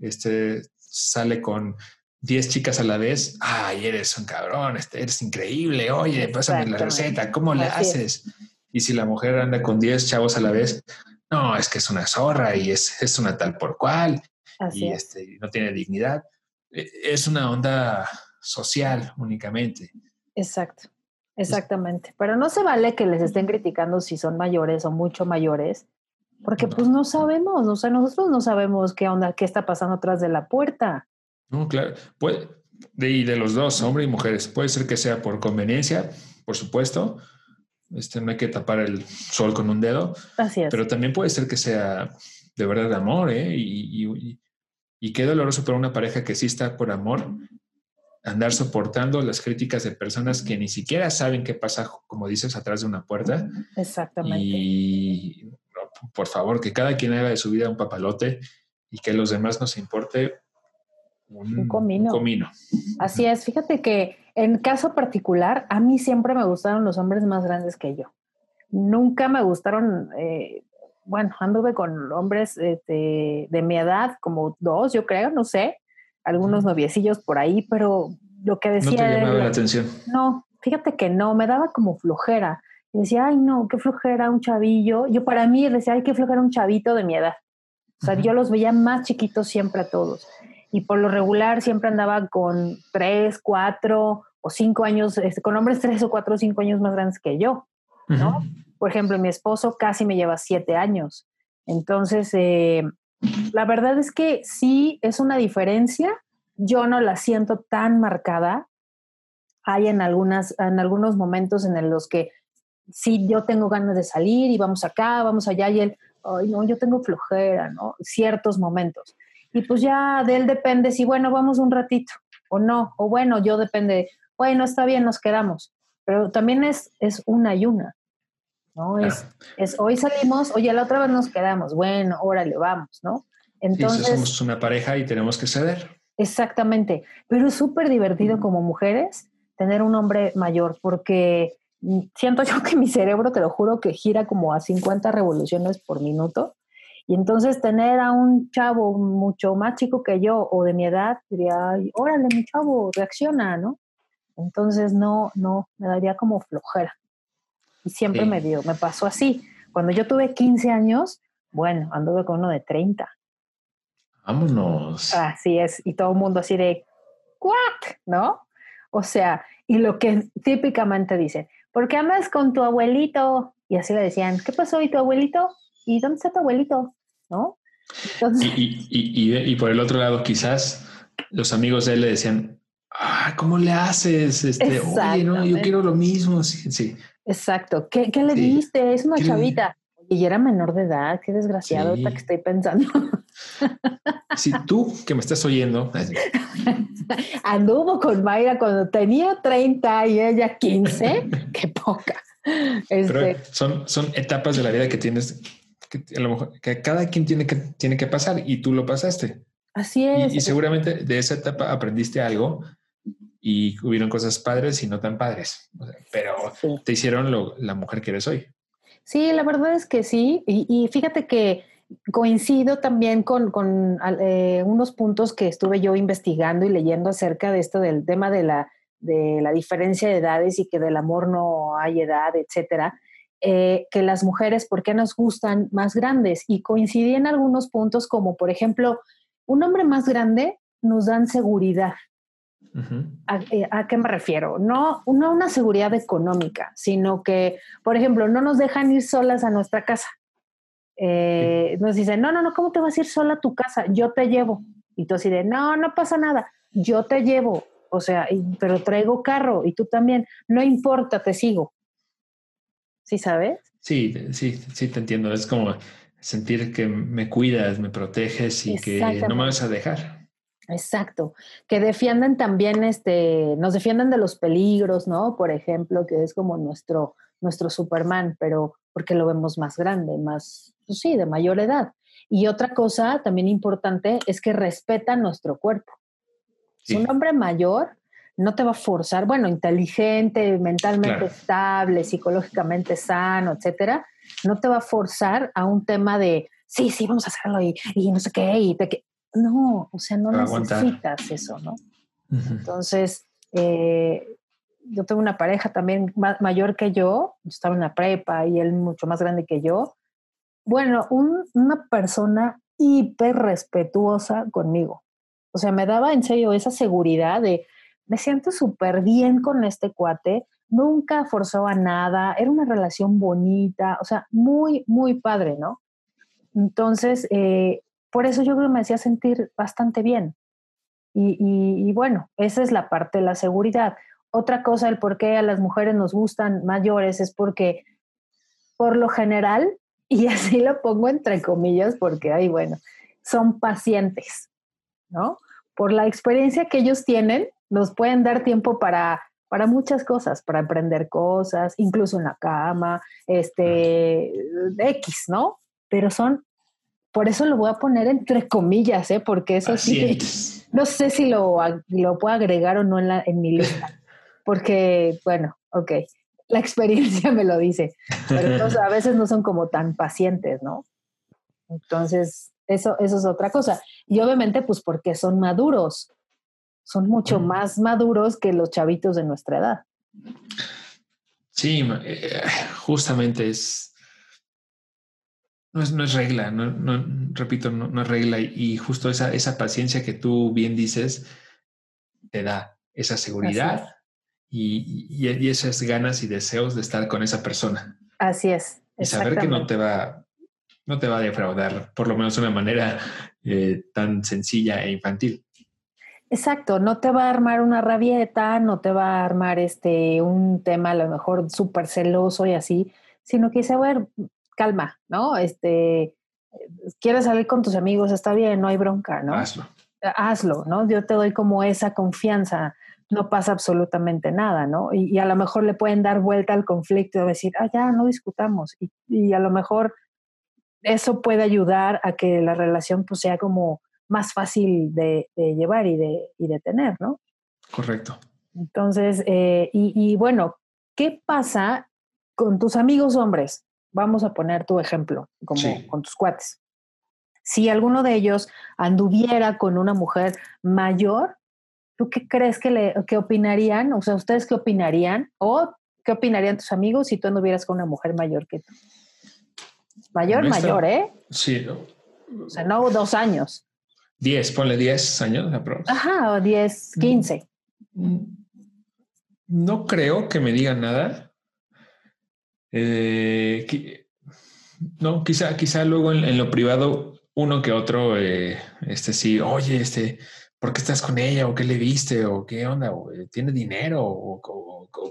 este, sale con 10 chicas a la vez, ay, eres un cabrón, este, eres increíble, oye, pásame la receta, ¿cómo le haces? Y si la mujer anda con 10 chavos a la vez, no, es que es una zorra y es, es una tal por cual y este, no tiene dignidad. E, es una onda social únicamente.
Exacto, exactamente. Pero no se vale que les estén criticando si son mayores o mucho mayores, porque pues no sabemos, o sea, nosotros no sabemos qué onda, qué está pasando atrás de la puerta.
No, claro. Puede, de, y de los dos, hombres y mujeres. Puede ser que sea por conveniencia, por supuesto. Este, no hay que tapar el sol con un dedo.
Así es.
Pero también puede ser que sea de verdad de amor, ¿eh? Y, y, y qué doloroso para una pareja que sí está por amor andar soportando las críticas de personas que ni siquiera saben qué pasa, como dices, atrás de una puerta.
Exactamente.
Y por favor, que cada quien haga de su vida un papalote y que a los demás nos importe un, comino.
Así es, fíjate que en caso particular, a mí siempre me gustaron los hombres más grandes que yo. Nunca me gustaron, eh, bueno, anduve con hombres este, de, mi edad, como dos, yo creo, no sé, algunos noviecillos por ahí, pero lo que decía...
No te llamaba la atención.
No, fíjate que no, me daba como flojera. Y decía, ay, no, qué flojera un chavillo. Yo para mí decía, ay, qué flojera un chavito de mi edad. O sea, yo los veía más chiquitos siempre a todos. Y por lo regular siempre andaba con tres, cuatro o cinco años, este, con hombres tres o cuatro o cinco años más grandes que yo, ¿no? Por ejemplo, mi esposo casi me lleva siete años. Entonces, eh, la verdad es que sí es una diferencia. Yo no la siento tan marcada. Hay en, algunas, en algunos momentos en los que sí, yo tengo ganas de salir y vamos acá, vamos allá, y él, ay, no, yo tengo flojera, ¿no? Ciertos momentos. Y pues ya de él depende si, bueno, vamos un ratito o no, o bueno, yo depende, bueno, está bien, nos quedamos. Pero también es, es una y una, ¿no? Es, es hoy salimos, oye, la otra vez nos quedamos, bueno, órale, vamos, ¿no?
Entonces. somos una pareja y tenemos que ceder.
Exactamente. Pero es súper divertido como mujeres tener un hombre mayor porque siento yo que mi cerebro, te lo juro, que gira como a 50 revoluciones por minuto. Y entonces tener a un chavo mucho más chico que yo o de mi edad, diría, órale, mi chavo, reacciona, ¿no? Entonces no, no, me daría como flojera. Y siempre me dio, me pasó así. Cuando yo tuve 15 años, bueno, anduve con uno de 30.
Vámonos.
Así es, y todo el mundo así de, ¿what? ¿No? O sea, y lo que típicamente dicen, ¿por qué andas con tu abuelito? Y así le decían, ¿qué pasó? ¿Y tu abuelito? ¿Y dónde está tu abuelito? ¿No?
y, por el otro lado, quizás los amigos de él le decían, ah, ¿cómo le haces? Este, Oye, no, yo quiero lo mismo. Sí,
Exacto. ¿Qué, le diste? Es una chavita. Y era menor de edad, qué desgraciado ahorita que estoy pensando.
Si tú que me estás oyendo
anduvo con Mayra cuando tenía 30 y ella 15, qué poca.
Este, son, son etapas de la vida que tienes, que a lo mejor que cada quien tiene que, tiene que pasar y tú lo pasaste.
Así es.
Y, seguramente de esa etapa aprendiste algo y hubieron cosas padres y no tan padres, pero te hicieron la mujer que eres hoy.
Sí, la verdad es que sí. Y, fíjate que coincido también con, con eh, unos puntos que estuve yo investigando y leyendo acerca de esto del tema de la de la diferencia de edades y que del amor no hay edad, etcétera, eh, que las mujeres, ¿por qué nos gustan más grandes? Y coincidí en algunos puntos como, por ejemplo, un hombre más grande nos dan seguridad. Eh, ¿A, qué me refiero? No, no una seguridad económica, sino que, por ejemplo, no nos dejan ir solas a nuestra casa. Eh, nos dicen, no, no, no, ¿cómo te vas a ir sola a tu casa? Yo te llevo. Y tú así de, no, no pasa nada, yo te llevo o sea, pero traigo carro y tú también, no importa, te sigo. ¿Sí sabes?
Sí, sí, sí, te entiendo. Es como sentir que me cuidas, me proteges y que no me vas a dejar.
Exacto, que defiendan también, este, nos defiendan de los peligros, ¿no? Por ejemplo, que es como nuestro, nuestro Superman, pero porque lo vemos más grande, más, pues sí, de mayor edad. Y otra cosa también importante es que respetan nuestro cuerpo. Un hombre mayor no te va a forzar, bueno, inteligente, mentalmente estable, psicológicamente sano, etcétera, no te va a forzar a un tema de, sí, sí, vamos a hacerlo y, y no sé qué, y te, no, o sea, no necesitas eso, ¿no? Entonces, eh, yo tengo una pareja también mayor que yo, yo estaba en la prepa y él mucho más grande que yo. Bueno, una persona hiper respetuosa conmigo. O sea, me daba en serio esa seguridad de, me siento súper bien con este cuate, nunca forzó a nada, era una relación bonita, o sea, muy, muy padre, ¿no? Entonces, eh, por eso yo creo que me hacía sentir bastante bien. Y, y, bueno, esa es la parte de la seguridad. Otra cosa, el por qué a las mujeres nos gustan mayores es porque, por lo general, y así lo pongo entre comillas, porque, ay, bueno, son pacientes. ¿no? Por la experiencia que ellos tienen, nos pueden dar tiempo para, para muchas cosas, para aprender cosas, incluso en la cama, este, X, ¿no? Pero son, por eso lo voy a poner entre comillas, ¿eh? Porque eso sí, no sé si lo, lo puedo agregar o no en, la, en mi lista, porque, bueno, ok, la experiencia me lo dice, pero a veces no son como tan pacientes, ¿no? Entonces, eso, eso es otra cosa. Y obviamente, pues porque son maduros, son mucho más maduros que los chavitos de nuestra edad.
Sí, eh, justamente es, no es, no es regla, no, repito, no, es regla y justo esa, esa paciencia que tú bien dices te da esa seguridad y, y, esas ganas y deseos de estar con esa persona.
Así es.
Y saber que no te va, no te va a defraudar, por lo menos de una manera eh, tan sencilla e infantil.
Exacto, no te va a armar una rabieta, no te va a armar este un tema a lo mejor súper celoso y así, sino que dice, a ver, calma, ¿no? Este, quieres salir con tus amigos, está bien, no hay bronca, ¿no?
Hazlo.
Hazlo, ¿no? Yo te doy como esa confianza, no pasa absolutamente nada, ¿no? Y, a lo mejor le pueden dar vuelta al conflicto y decir, ah, ya, no discutamos. Y, y a lo mejor eso puede ayudar a que la relación pues, sea como más fácil de, llevar y de, y de, tener, ¿no?
Correcto.
Entonces, eh, y, bueno, ¿qué pasa con tus amigos hombres? Vamos a poner tu ejemplo, como con tus cuates. Si alguno de ellos anduviera con una mujer mayor, ¿tú qué crees que, le, que opinarían? O sea, ¿ustedes qué opinarían? ¿O qué opinarían tus amigos si tú anduvieras con una mujer mayor que tú? Mayor, mayor, ¿eh?
Sí.
O sea, no dos años.
Diez, ponle diez años.
Ajá, o diez, quince. Mm,
no creo que me digan nada. Eh, no, quizá, quizá luego en, lo privado uno que otro, eh, este sí, oye, este, ¿por qué estás con ella? ¿O qué le viste? ¿O qué onda? ¿O eh, tiene dinero? ¿O,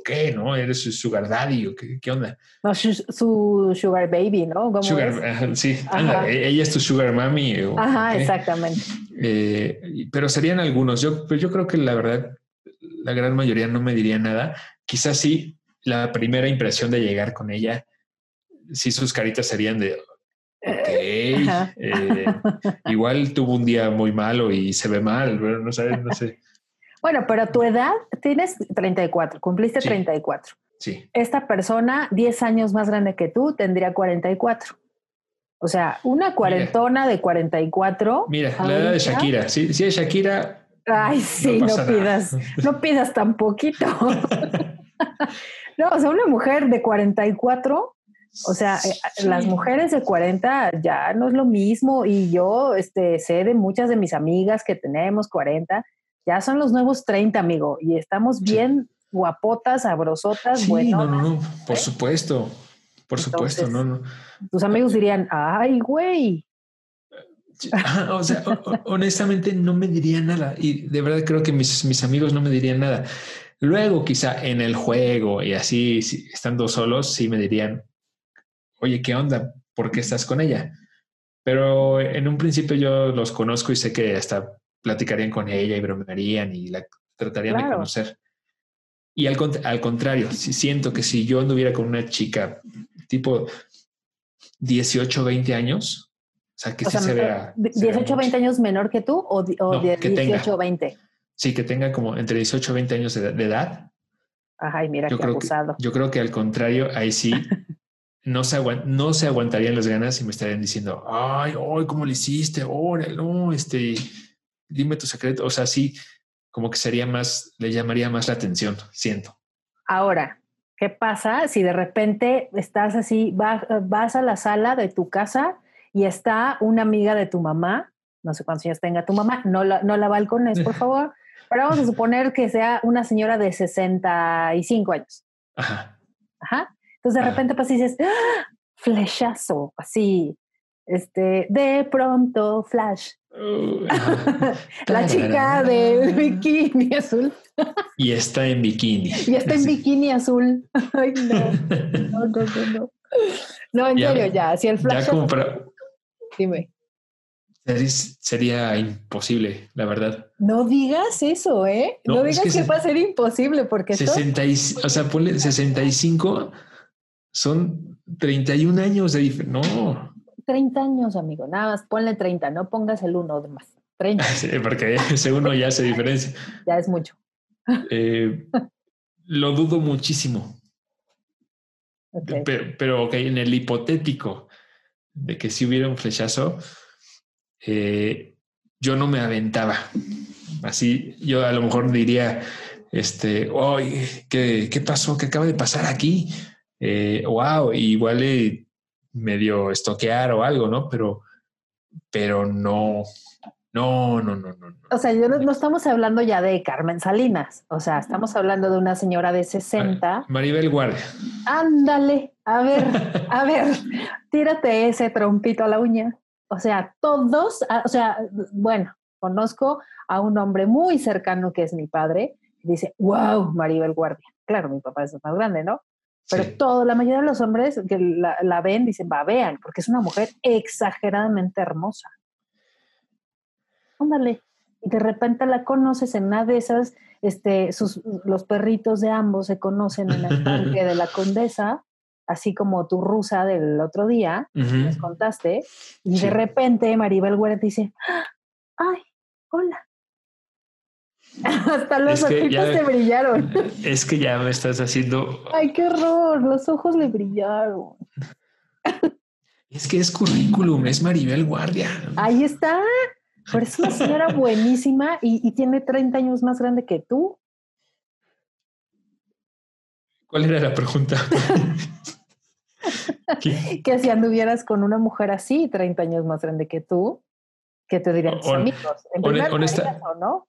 qué? ¿No? ¿Eres su sugar daddy? ¿O qué, onda?
No, su, sugar baby, ¿no?
Sugar, sí, e, ella es tu sugar mami.
Ajá, exactamente.
Eh, pero serían algunos. Yo, pues yo creo que la verdad, la gran mayoría no me diría nada. Quizás sí, la primera impresión de llegar con ella, sí sus caritas serían de, Ok. Eh, igual tuvo un día muy malo y se ve mal, pero no sé, no sé.
Bueno, pero tu edad tienes 34, cumpliste 34.
Sí.
Esta persona, 10 años más grande que tú, tendría 44. O sea, una cuarentona de 44.
Mira, la edad de Shakira. Si, si es Shakira.
Ay, sí, no, pidas, no pidas tan poquito. no, o sea, una mujer de 44 o sea, eh, las mujeres de 40 ya no es lo mismo y yo este, sé de muchas de mis amigas que tenemos 40, ya son los nuevos 30, amigo, y estamos bien guapotas, sabrosotas,
sí, No, no, no, por supuesto, por supuesto, no, no.
Tus amigos dirían, ay, güey.
o sea, honestamente no me dirían nada y de verdad creo que mis, mis amigos no me dirían nada. Luego quizá en el juego y así, estando solos, sí me dirían, oye, ¿qué onda? ¿Por qué estás con ella? Pero en un principio yo los conozco y sé que hasta platicarían con ella y bromearían y la tratarían de conocer. Y al, al contrario, si siento que si yo anduviera con una chica tipo 18, 20 años, o sea, que sí se vea.
¿18, 20 años menor que tú o, o 18, 20?
Sí, que tenga como entre 18 20 años de, edad.
Ay, mira qué abusado.
yo creo que al contrario, ahí sí no se, no se aguantarían las ganas y me estarían diciendo, ay, hoy, ¿cómo le hiciste? Ahora, no, este, dime tu secreto. O sea, sí, como que sería más, le llamaría más la atención, siento.
Ahora, ¿qué pasa si de repente estás así, vas a la sala de tu casa y está una amiga de tu mamá, no sé cuántos años tenga tu mamá, no la, no la balcones, por favor, pero vamos a suponer que sea una señora de 65 años.
Ajá.
Ajá. Entonces de repente pues dices, ¡Ah! flechazo, así, este, de pronto, flash. la chica de bikini azul.
y está en bikini.
Y está en bikini azul. Ay, no. No, no, no. No, en serio, ya. Si el flash. Dime.
Sería imposible, la verdad.
No digas eso, ¿eh? No, digas que, va a ser imposible porque...
60 o sea, ponle 65 son 31 años de diferencia. No.
30 años, amigo. Nada más ponle 30, no pongas el uno de más. 30.
Sí, porque ese uno ya hace diferencia.
Ya es mucho.
Eh, lo dudo muchísimo. Pero, pero, ok, en el hipotético de que si hubiera un flechazo, eh, yo no me aventaba. Así, yo a lo mejor diría, este, hoy, ¿qué, ¿qué pasó? ¿Qué acaba de pasar aquí? eh, wow, igual medio estoquear o algo, ¿no? Pero, pero no, no, no, no, no.
O sea, yo no, estamos hablando ya de Carmen Salinas, o sea, estamos hablando de una señora de 60.
Maribel Guardia.
Ándale, a ver, a ver, tírate ese trompito a la uña. O sea, todos, o sea, bueno, conozco a un hombre muy cercano que es mi padre, dice, wow, Maribel Guardia. Claro, mi papá es más grande, ¿no? Pero todo, la mayoría de los hombres que la, ven dicen, va, vean, porque es una mujer exageradamente hermosa. Ándale. Y de repente la conoces en una de esas, este, sus, los perritos de ambos se conocen en el parque de la condesa, así como tu rusa del otro día, les contaste, y de repente Maribel Guerra dice, ¡Ah! ay, hola, Hasta los ojitos te brillaron.
Es que ya me estás haciendo.
Ay, qué horror. Los ojos le brillaron.
Es que es currículum, es Maribel Guardia.
Ahí está. Pero es una señora buenísima y, tiene 30 años más grande que tú.
¿Cuál era la pregunta?
que si anduvieras con una mujer así, 30 años más grande que tú, ¿qué te dirían tus amigos? En primer honesta, ¿no?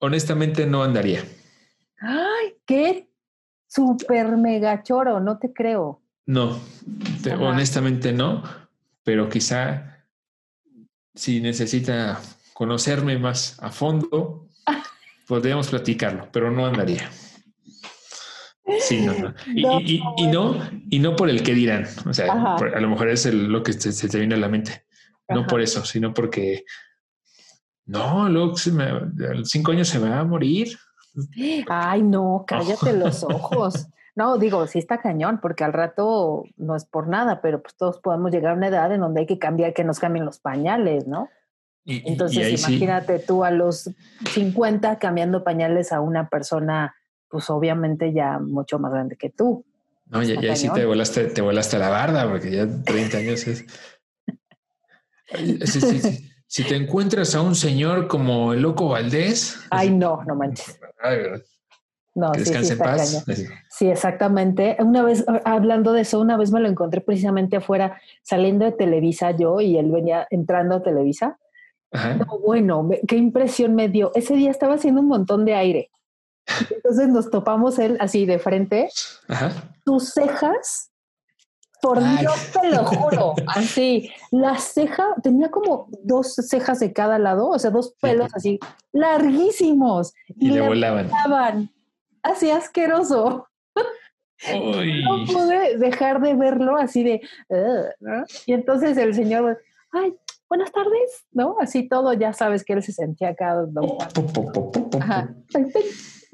Honestamente no andaría.
Ay, qué super mega choro, no te creo.
No, honestamente no, pero quizá si necesita conocerme más a fondo, podríamos platicarlo, pero no andaría. Sí, no, no. Y, no, y no por el que dirán. O sea, a lo mejor es lo que se, te viene a la mente. No por eso, sino porque no, luego cinco años se va a morir.
Ay, no, cállate los ojos. No, digo, sí está cañón, porque al rato no es por nada, pero pues todos podemos llegar a una edad en donde hay que cambiar, que nos cambien los pañales, ¿no? Entonces, imagínate tú a los 50 cambiando pañales a una persona, pues obviamente ya mucho más grande que tú.
No, ya, ya sí te volaste, te volaste a la barda, porque ya 30 años es. sí, sí, sí. Si te encuentras a un señor como el Loco Valdés.
Ay, no, no manches. Ay. No, que descanse en paz. Sí, exactamente. Una vez, hablando de eso, una vez me lo encontré precisamente afuera, saliendo de Televisa yo y él venía entrando a Televisa. Ajá. bueno, qué impresión me dio. Ese día estaba haciendo un montón de aire. Entonces nos topamos él así de frente. Ajá. Tus cejas por Dios te lo juro. Así, la ceja tenía como dos cejas de cada lado, o sea, dos pelos así larguísimos.
Y, le, volaban.
Así asqueroso. No pude dejar de verlo así de. Y entonces el señor, ay, buenas tardes, ¿no? Así todo, ya sabes que él se sentía acá.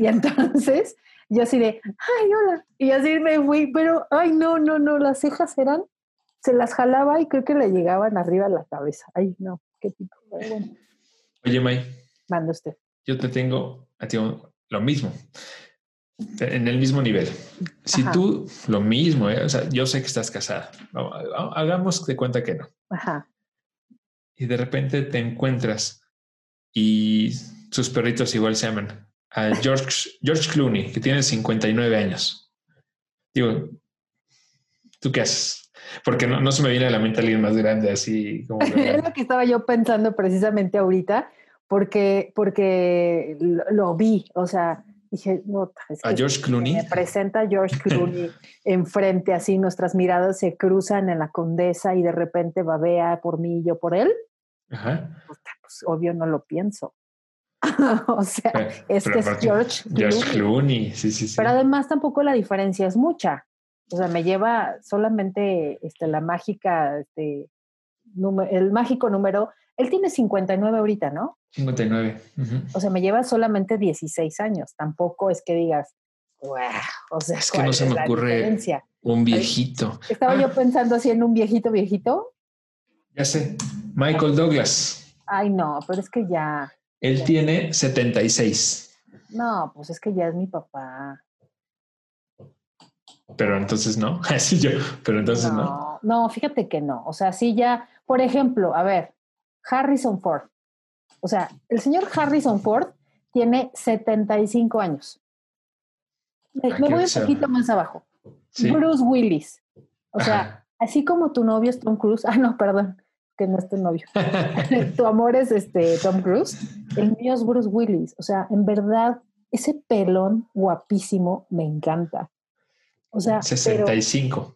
Y entonces yo así de, ay, hola. Y así me fui, pero, ay, no, no, no, las cejas eran, se las jalaba y creo que le llegaban arriba a la cabeza. Ay, no, qué tipo.
Oye, May.
Manda usted.
Yo te tengo a ti lo mismo, en el mismo nivel. Si tú, lo mismo, ¿eh? o sea, yo sé que estás casada, hagamos de cuenta que no. Ajá. Y de repente te encuentras y sus perritos igual se aman a George, George Clooney, que tiene 59 años. Digo, ¿tú qué haces? Porque no, no se me viene a la mente alguien más grande así como...
es lo que estaba yo pensando precisamente ahorita, porque, porque lo, vi, o sea, dije, no,
a George Clooney.
Me presenta George Clooney enfrente, así nuestras miradas se cruzan en la condesa y de repente babea por mí y yo por él. Ajá. pues obvio no lo pienso. o sea, es que es George
Clooney. George Clooney, sí, sí, sí.
Pero además tampoco la diferencia es mucha. O sea, me lleva solamente este, la mágica, este, el mágico número. Él tiene 59 ahorita, ¿no?
59.
O sea, me lleva solamente 16 años. Tampoco es que digas, wow, o sea,
es que no se me ocurre un viejito.
Estaba yo ah. pensando así en un viejito, viejito.
Ya sé, Michael Douglas.
Ay, no, pero es que ya.
Él tiene 76.
No, pues es que ya es mi papá.
Pero entonces no, así yo, pero entonces no,
no. fíjate que no. O sea, sí ya, por ejemplo, a ver, Harrison Ford. O sea, el señor Harrison Ford tiene 75 años. Me, voy un poquito más abajo. Bruce Willis. O sea, así como tu novio es Tom Cruise. Ah, no, perdón que no es tu novio. tu amor es este Tom Cruise. El mío es Bruce Willis. O sea, en verdad, ese pelón guapísimo me encanta. O sea,
65.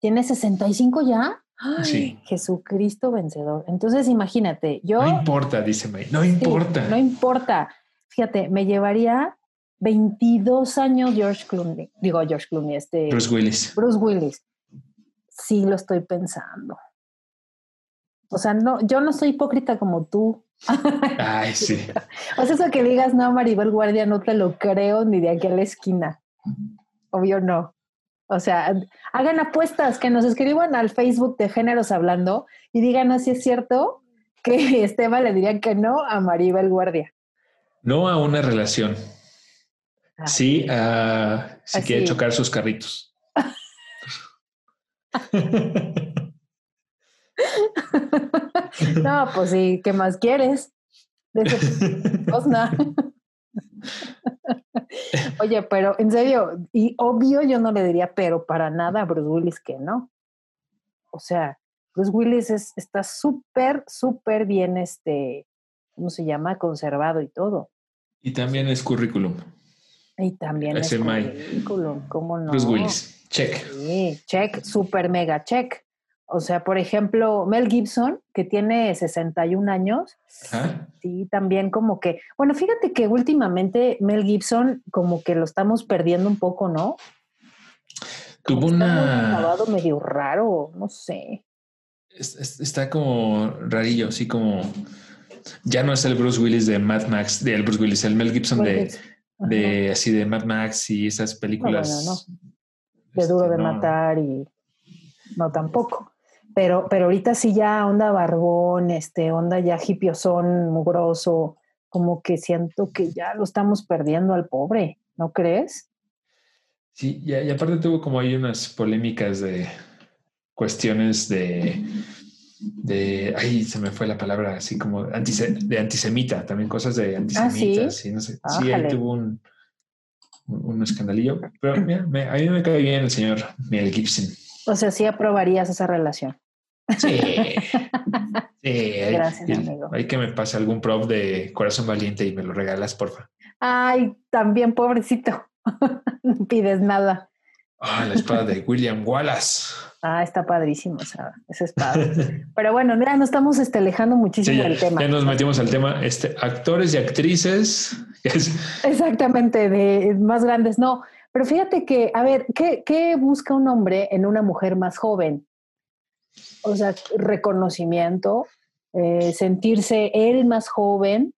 ¿Tiene 65 ya? sí. Jesucristo vencedor. Entonces, imagínate, yo.
No importa, dice May. No importa.
no importa. Fíjate, me llevaría 22 años George Clooney. Digo, George Clooney, este.
Bruce Willis.
Bruce Willis. Sí, lo estoy pensando. O sea, no, yo no soy hipócrita como tú.
Ay, sí.
o sea, eso que digas, no, Maribel Guardia, no te lo creo ni de aquí a la esquina. Obvio no. O sea, hagan apuestas, que nos escriban al Facebook de Géneros Hablando y digan si es cierto que Esteban le diría que no a Maribel Guardia.
No a una relación. Ah. Sí, a si quiere chocar sus carritos.
no, pues sí, ¿qué más quieres? Oye, pero en serio, y obvio yo no le diría, pero para nada a Bruce Willis que no. O sea, Bruce Willis está súper, súper bien, este, ¿cómo se llama? Conservado y todo.
Y también es currículum.
Y también es, currículum, ¿cómo no?
Bruce Willis, check.
Sí, check, super mega check. O sea, por ejemplo, Mel Gibson, que tiene 61 años, sí, también como que, bueno, fíjate que últimamente Mel Gibson como que lo estamos perdiendo un poco, ¿no?
Tuvo una...
grabado medio raro, no sé.
Está como rarillo, así como... Ya no es el Bruce Willis de Mad Max, de el Bruce Willis, el Mel Gibson de, de, así de Mad Max y esas películas.
De duro de este, matar y no tampoco. Pero, pero ahorita sí ya onda barbón, este, onda ya hipiosón, mugroso, como que siento que ya lo estamos perdiendo al pobre, ¿no crees?
Sí, y, aparte tuvo como hay unas polémicas de cuestiones de, de, ay, se me fue la palabra, así como de antisemita, también cosas de antisemitas, ¿Ah, sí? no sé. Sí, ahí tuvo un, un, escandalillo, pero mira, a mí me cae bien el señor Mel Gibson.
O sea, sí aprobarías esa relación.
Sí. sí Gracias, amigo. Hay que me pase algún prop de Corazón Valiente y me lo regalas, porfa.
Ay, también, pobrecito. no pides nada.
Ah, la espada de William Wallace.
Ah, está padrísimo esa, espada. Pero bueno, ya nos estamos este, alejando muchísimo del tema.
Ya nos metimos al tema, este, actores y actrices.
Exactamente, de más grandes, no. Pero fíjate que, a ver, ¿qué, ¿qué busca un hombre en una mujer más joven? O sea, reconocimiento, eh, sentirse él más joven.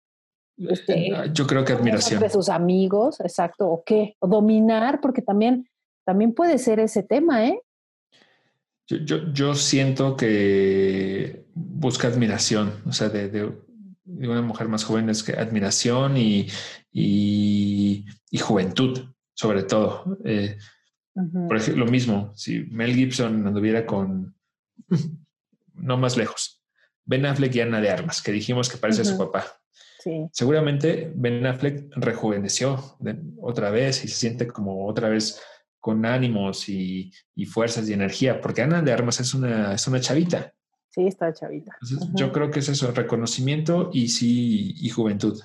Este, ah, Yo creo que admiración.
De sus amigos, exacto, o qué, o dominar, porque también, también puede ser ese tema, ¿eh?
Yo, yo, siento que busca admiración, o sea, de, de, una mujer más joven es que admiración y, y, juventud, sobre todo. Eh, por ejemplo, lo mismo, si Mel Gibson anduviera con no más lejos. Ben Affleck y Ana de Armas, que dijimos que parece su papá. Seguramente Ben Affleck rejuveneció otra vez y se siente como otra vez con ánimos y, fuerzas y energía, porque Ana de Armas es una, es una chavita.
Sí, está chavita.
Yo creo que es eso, reconocimiento y sí, y juventud.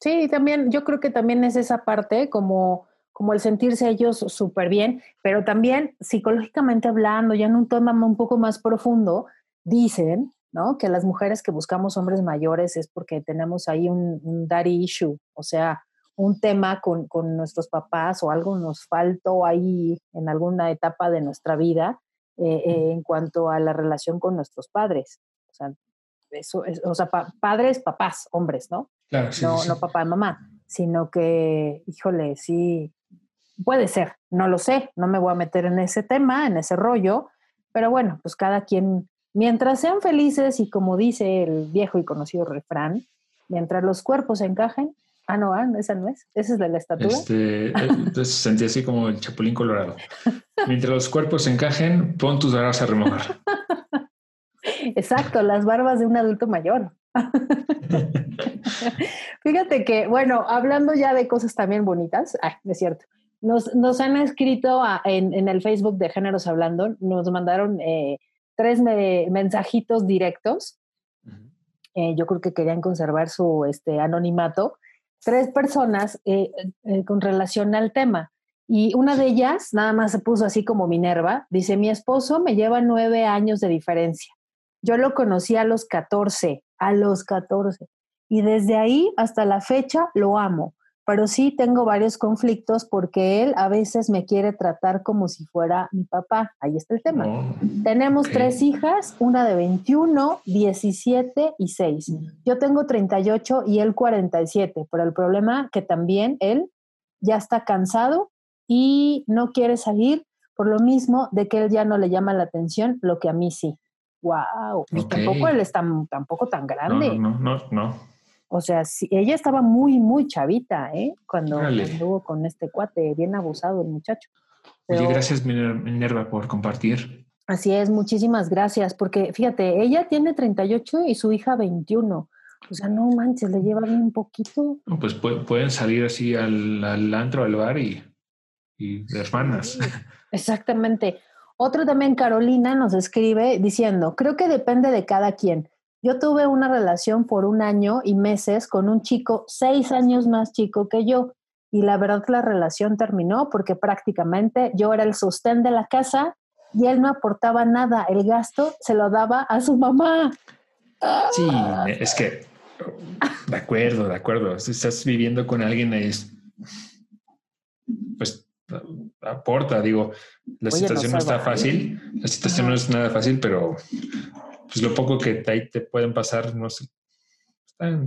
Sí, también, yo creo que también es esa parte como como el sentirse ellos súper bien, pero también psicológicamente hablando, ya en un tema un poco más profundo, dicen, ¿no? Que las mujeres que buscamos hombres mayores es porque tenemos ahí un, un daddy issue, o sea, un tema con, con, nuestros papás o algo nos faltó ahí en alguna etapa de nuestra vida eh, eh, en cuanto a la relación con nuestros padres. O sea, eso es, o sea, padres, papás, hombres, ¿no?
Claro,
no, no papá y mamá, sino que, híjole, sí, Puede ser, no lo sé, no me voy a meter en ese tema, en ese rollo, pero bueno, pues cada quien, mientras sean felices y como dice el viejo y conocido refrán, mientras los cuerpos encajen, ah, no, ah, esa no es, esa es de la estatura.
Este, eh, entonces sentí así como el chapulín colorado. Mientras los cuerpos encajen, pon tus barbas a remojar.
Exacto, las barbas de un adulto mayor. Fíjate que, bueno, hablando ya de cosas también bonitas, ay, es cierto, nos, han escrito en, el Facebook de Géneros Hablando, nos mandaron eh, tres mensajitos directos. Eh, yo creo que querían conservar su este, anonimato. Tres personas eh, con relación al tema. Y una de ellas nada más se puso así como Minerva. Dice, mi esposo me lleva nueve años de diferencia. Yo lo conocí a los 14, a los 14. Y desde ahí hasta la fecha lo amo pero sí tengo varios conflictos porque él a veces me quiere tratar como si fuera mi papá. Ahí está el tema. Oh, Tenemos tres hijas, una de 21, 17 y 6. Yo tengo 38 y él 47, pero el problema que también él ya está cansado y no quiere salir por lo mismo de que él ya no le llama la atención lo que a mí sí. Wow, tampoco él es tan, tampoco tan grande.
no, no, no.
O sea, sí, ella estaba muy, muy chavita, ¿eh? Cuando estuvo con este cuate, bien abusado el muchacho.
Oye, gracias Minerva por compartir.
Así es, muchísimas gracias, porque fíjate, ella tiene 38 y su hija 21. O sea, no manches, le lleva bien un poquito.
pues pueden salir así al, al antro, al bar y, y de hermanas.
exactamente. Otro también, Carolina, nos escribe diciendo, creo que depende de cada quien. Yo tuve una relación por un año y meses con un chico seis años más chico que yo y la verdad la relación terminó porque prácticamente yo era el sostén de la casa y él no aportaba nada, el gasto se lo daba a su mamá.
Sí, es que, de acuerdo, de acuerdo, si estás viviendo con alguien, es, pues aporta, digo, la situación no, está fácil, la situación no es nada fácil, pero pues lo poco que ahí te pueden pasar, no sé,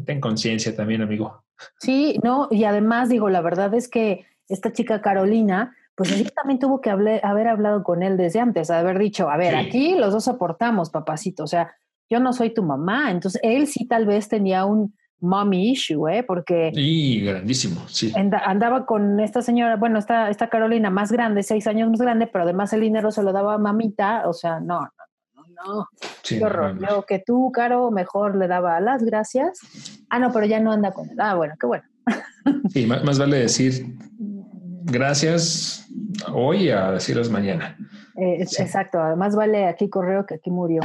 ten, conciencia también, amigo.
Sí, no, y además digo, la verdad es que esta chica Carolina, pues ella también tuvo que haber hablado con él desde antes, haber dicho, a ver, aquí los dos aportamos, papacito, o sea, yo no soy tu mamá, entonces él sí tal vez tenía un mommy issue, ¿eh? Porque...
Y grandísimo, sí.
Andaba con esta señora, bueno, esta, esta Carolina más grande, seis años más grande, pero además el dinero se lo daba a mamita, o sea, no, no, no, qué horror. Yo que tú, Caro, mejor le daba las gracias. Ah, no, pero ya no anda con él. Ah, bueno, qué bueno.
Sí, más, vale decir gracias hoy a decirlos mañana.
Eh, exacto, más vale aquí correo que aquí murió.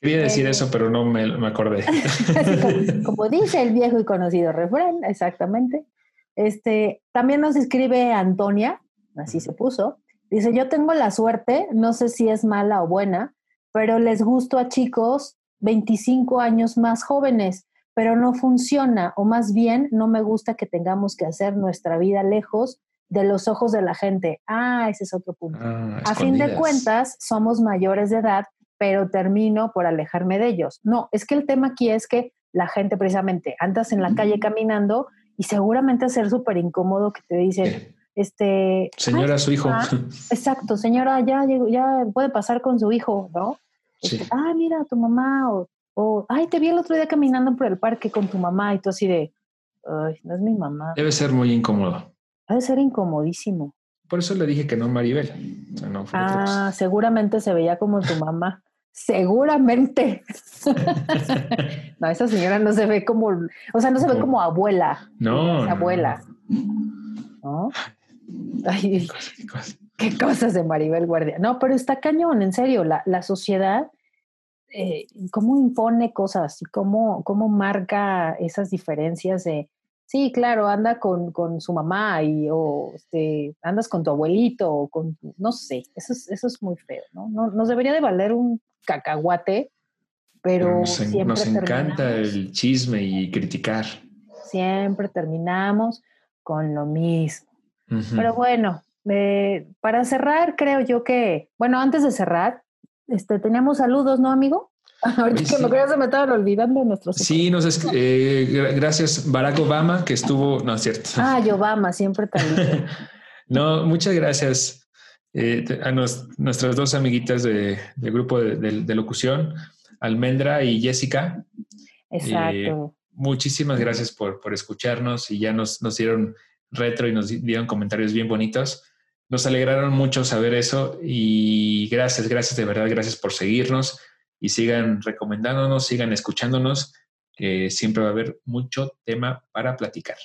Quería decir eso, pero no me, acordé.
como, dice el viejo y conocido refrán, exactamente. Este, también nos escribe Antonia, así se puso. Dice, yo tengo la suerte, no sé si es mala o buena, pero les gusto a chicos 25 años más jóvenes, pero no funciona, o más bien no me gusta que tengamos que hacer nuestra vida lejos de los ojos de la gente. Ah, ese es otro punto. Ah, a fin de cuentas, somos mayores de edad pero termino por alejarme de ellos. No, es que el tema aquí es que la gente precisamente andas en la calle caminando y seguramente ser súper incómodo que te dicen, este...
Señora, su hijo.
exacto, señora, ya, ya puede pasar con su hijo, ¿no? Este, ah, mira, tu mamá, o, o, ay, te vi el otro día caminando por el parque con tu mamá y tú así de, ay, no es mi mamá.
Debe ser muy incómodo.
Debe ser incomodísimo.
Por eso le dije que no Maribel.
ah, seguramente se veía como tu mamá. Seguramente. no, esa señora no se ve como, o sea, no se ve como abuela.
No.
abuela. ¿No? Ay, qué cosas de Maribel Guardia. No, pero está cañón, en serio, la, la sociedad, eh, cómo impone cosas y cómo, cómo marca esas diferencias de, sí, claro, anda con, con su mamá y o este, andas con tu abuelito o con, no sé, eso es, eso es muy feo, ¿no? ¿no? Nos debería de valer un cacahuate, pero,
nos, nos encanta el chisme y criticar.
Siempre terminamos con lo mismo. Pero bueno, eh, para cerrar, creo yo que, bueno, antes de cerrar, este, teníamos saludos, ¿no, amigo? Ahorita que me se me estaban olvidando nuestros.
Sí, nos eh, gracias Barack Obama, que estuvo, no es cierto.
Ah, Obama, siempre también.
no, muchas gracias eh, a nuestras dos amiguitas de, del grupo de, locución, Almendra y Jessica.
Exacto. Eh,
muchísimas gracias por, por, escucharnos y ya nos, nos dieron retro y nos dieron comentarios bien bonitos. Nos alegraron mucho saber eso y gracias, gracias de verdad, gracias por seguirnos y sigan recomendándonos, sigan escuchándonos, que siempre va a haber mucho tema para platicar.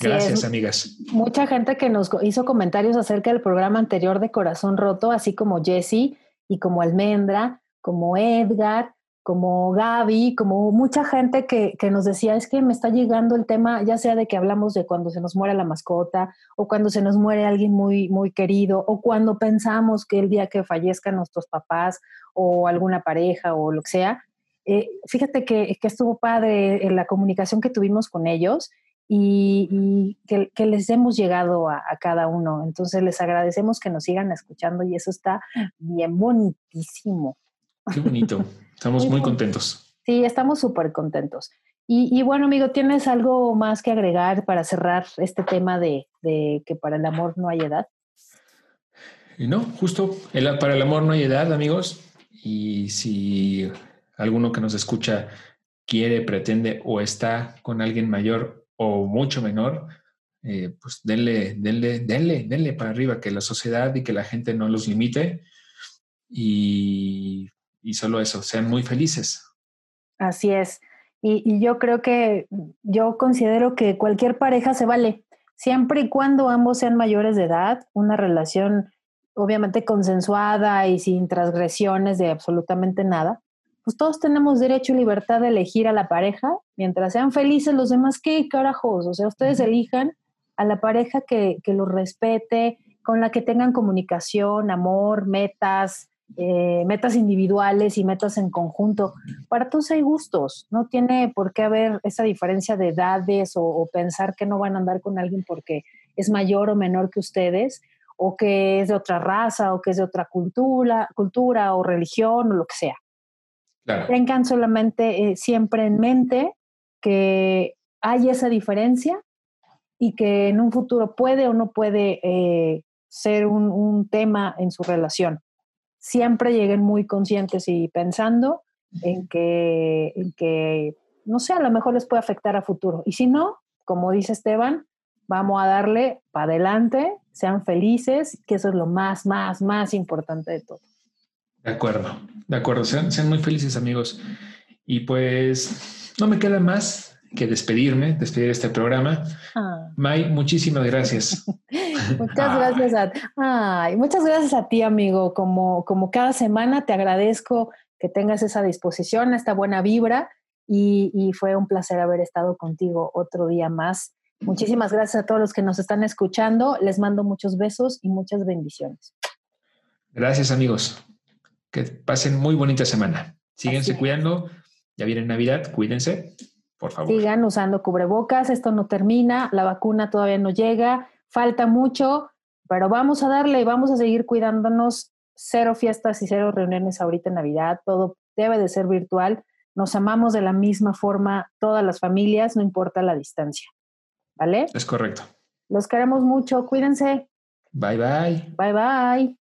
Gracias, amigas.
Mucha gente que nos hizo comentarios acerca del programa anterior de Corazón Roto, así como Jesse y como Almendra, como Edgar, como Gaby, como mucha gente que, que, nos decía, es que me está llegando el tema, ya sea de que hablamos de cuando se nos muere la mascota, o cuando se nos muere alguien muy, muy querido, o cuando pensamos que el día que fallezcan nuestros papás, o alguna pareja, o lo que sea. Eh, fíjate que, que, estuvo padre en la comunicación que tuvimos con ellos y, que, les hemos llegado a, cada uno. Entonces les agradecemos que nos sigan escuchando y eso está bien bonitísimo.
Qué bonito. Estamos muy contentos.
Sí, estamos súper contentos. Y, bueno, amigo, ¿tienes algo más que agregar para cerrar este tema de, que para el amor no hay edad?
No, justo para el amor no hay edad, amigos. Y si alguno que nos escucha quiere, pretende o está con alguien mayor o mucho menor, eh, pues denle, denle, denle, denle para arriba, que la sociedad y que la gente no los limite y, y solo eso, sean muy felices.
Así es. Y, y, yo creo que yo considero que cualquier pareja se vale, siempre y cuando ambos sean mayores de edad, una relación obviamente consensuada y sin transgresiones de absolutamente nada pues todos tenemos derecho y libertad de elegir a la pareja, mientras sean felices los demás, ¿qué carajos? O sea, ustedes elijan a la pareja que, que los respete, con la que tengan comunicación, amor, metas, eh, metas individuales y metas en conjunto. Para todos hay gustos, no tiene por qué haber esa diferencia de edades o, pensar que no van a andar con alguien porque es mayor o menor que ustedes o que es de otra raza o que es de otra cultura, cultura o religión o lo que sea. Tengan solamente eh, siempre en mente que hay esa diferencia y que en un futuro puede o no puede eh, ser un, tema en su relación. Siempre lleguen muy conscientes y pensando en que, en que, no sé, a lo mejor les puede afectar a futuro. Y si no, como dice Esteban, vamos a darle para adelante, sean felices, que eso es lo más, más, más importante de todo.
De acuerdo, de acuerdo, sean, sean muy felices amigos. Y pues no me queda más que despedirme, despedir este programa. Ah. May, muchísimas gracias.
muchas gracias a, ay, muchas gracias a ti, amigo. Como, como cada semana te agradezco que tengas esa disposición, esta buena vibra y, y fue un placer haber estado contigo otro día más. Muchísimas gracias a todos los que nos están escuchando. Les mando muchos besos y muchas bendiciones.
Gracias, amigos. Que pasen muy bonita semana. Síguense cuidando. Ya viene Navidad, cuídense. Por favor.
Sigan usando cubrebocas, esto no termina, la vacuna todavía no llega, falta mucho, pero vamos a darle y vamos a seguir cuidándonos. Cero fiestas y cero reuniones ahorita en Navidad, todo debe de ser virtual. Nos amamos de la misma forma todas las familias, no importa la distancia. ¿Vale?
Es correcto.
Los queremos mucho, cuídense.
Bye bye.
Bye bye.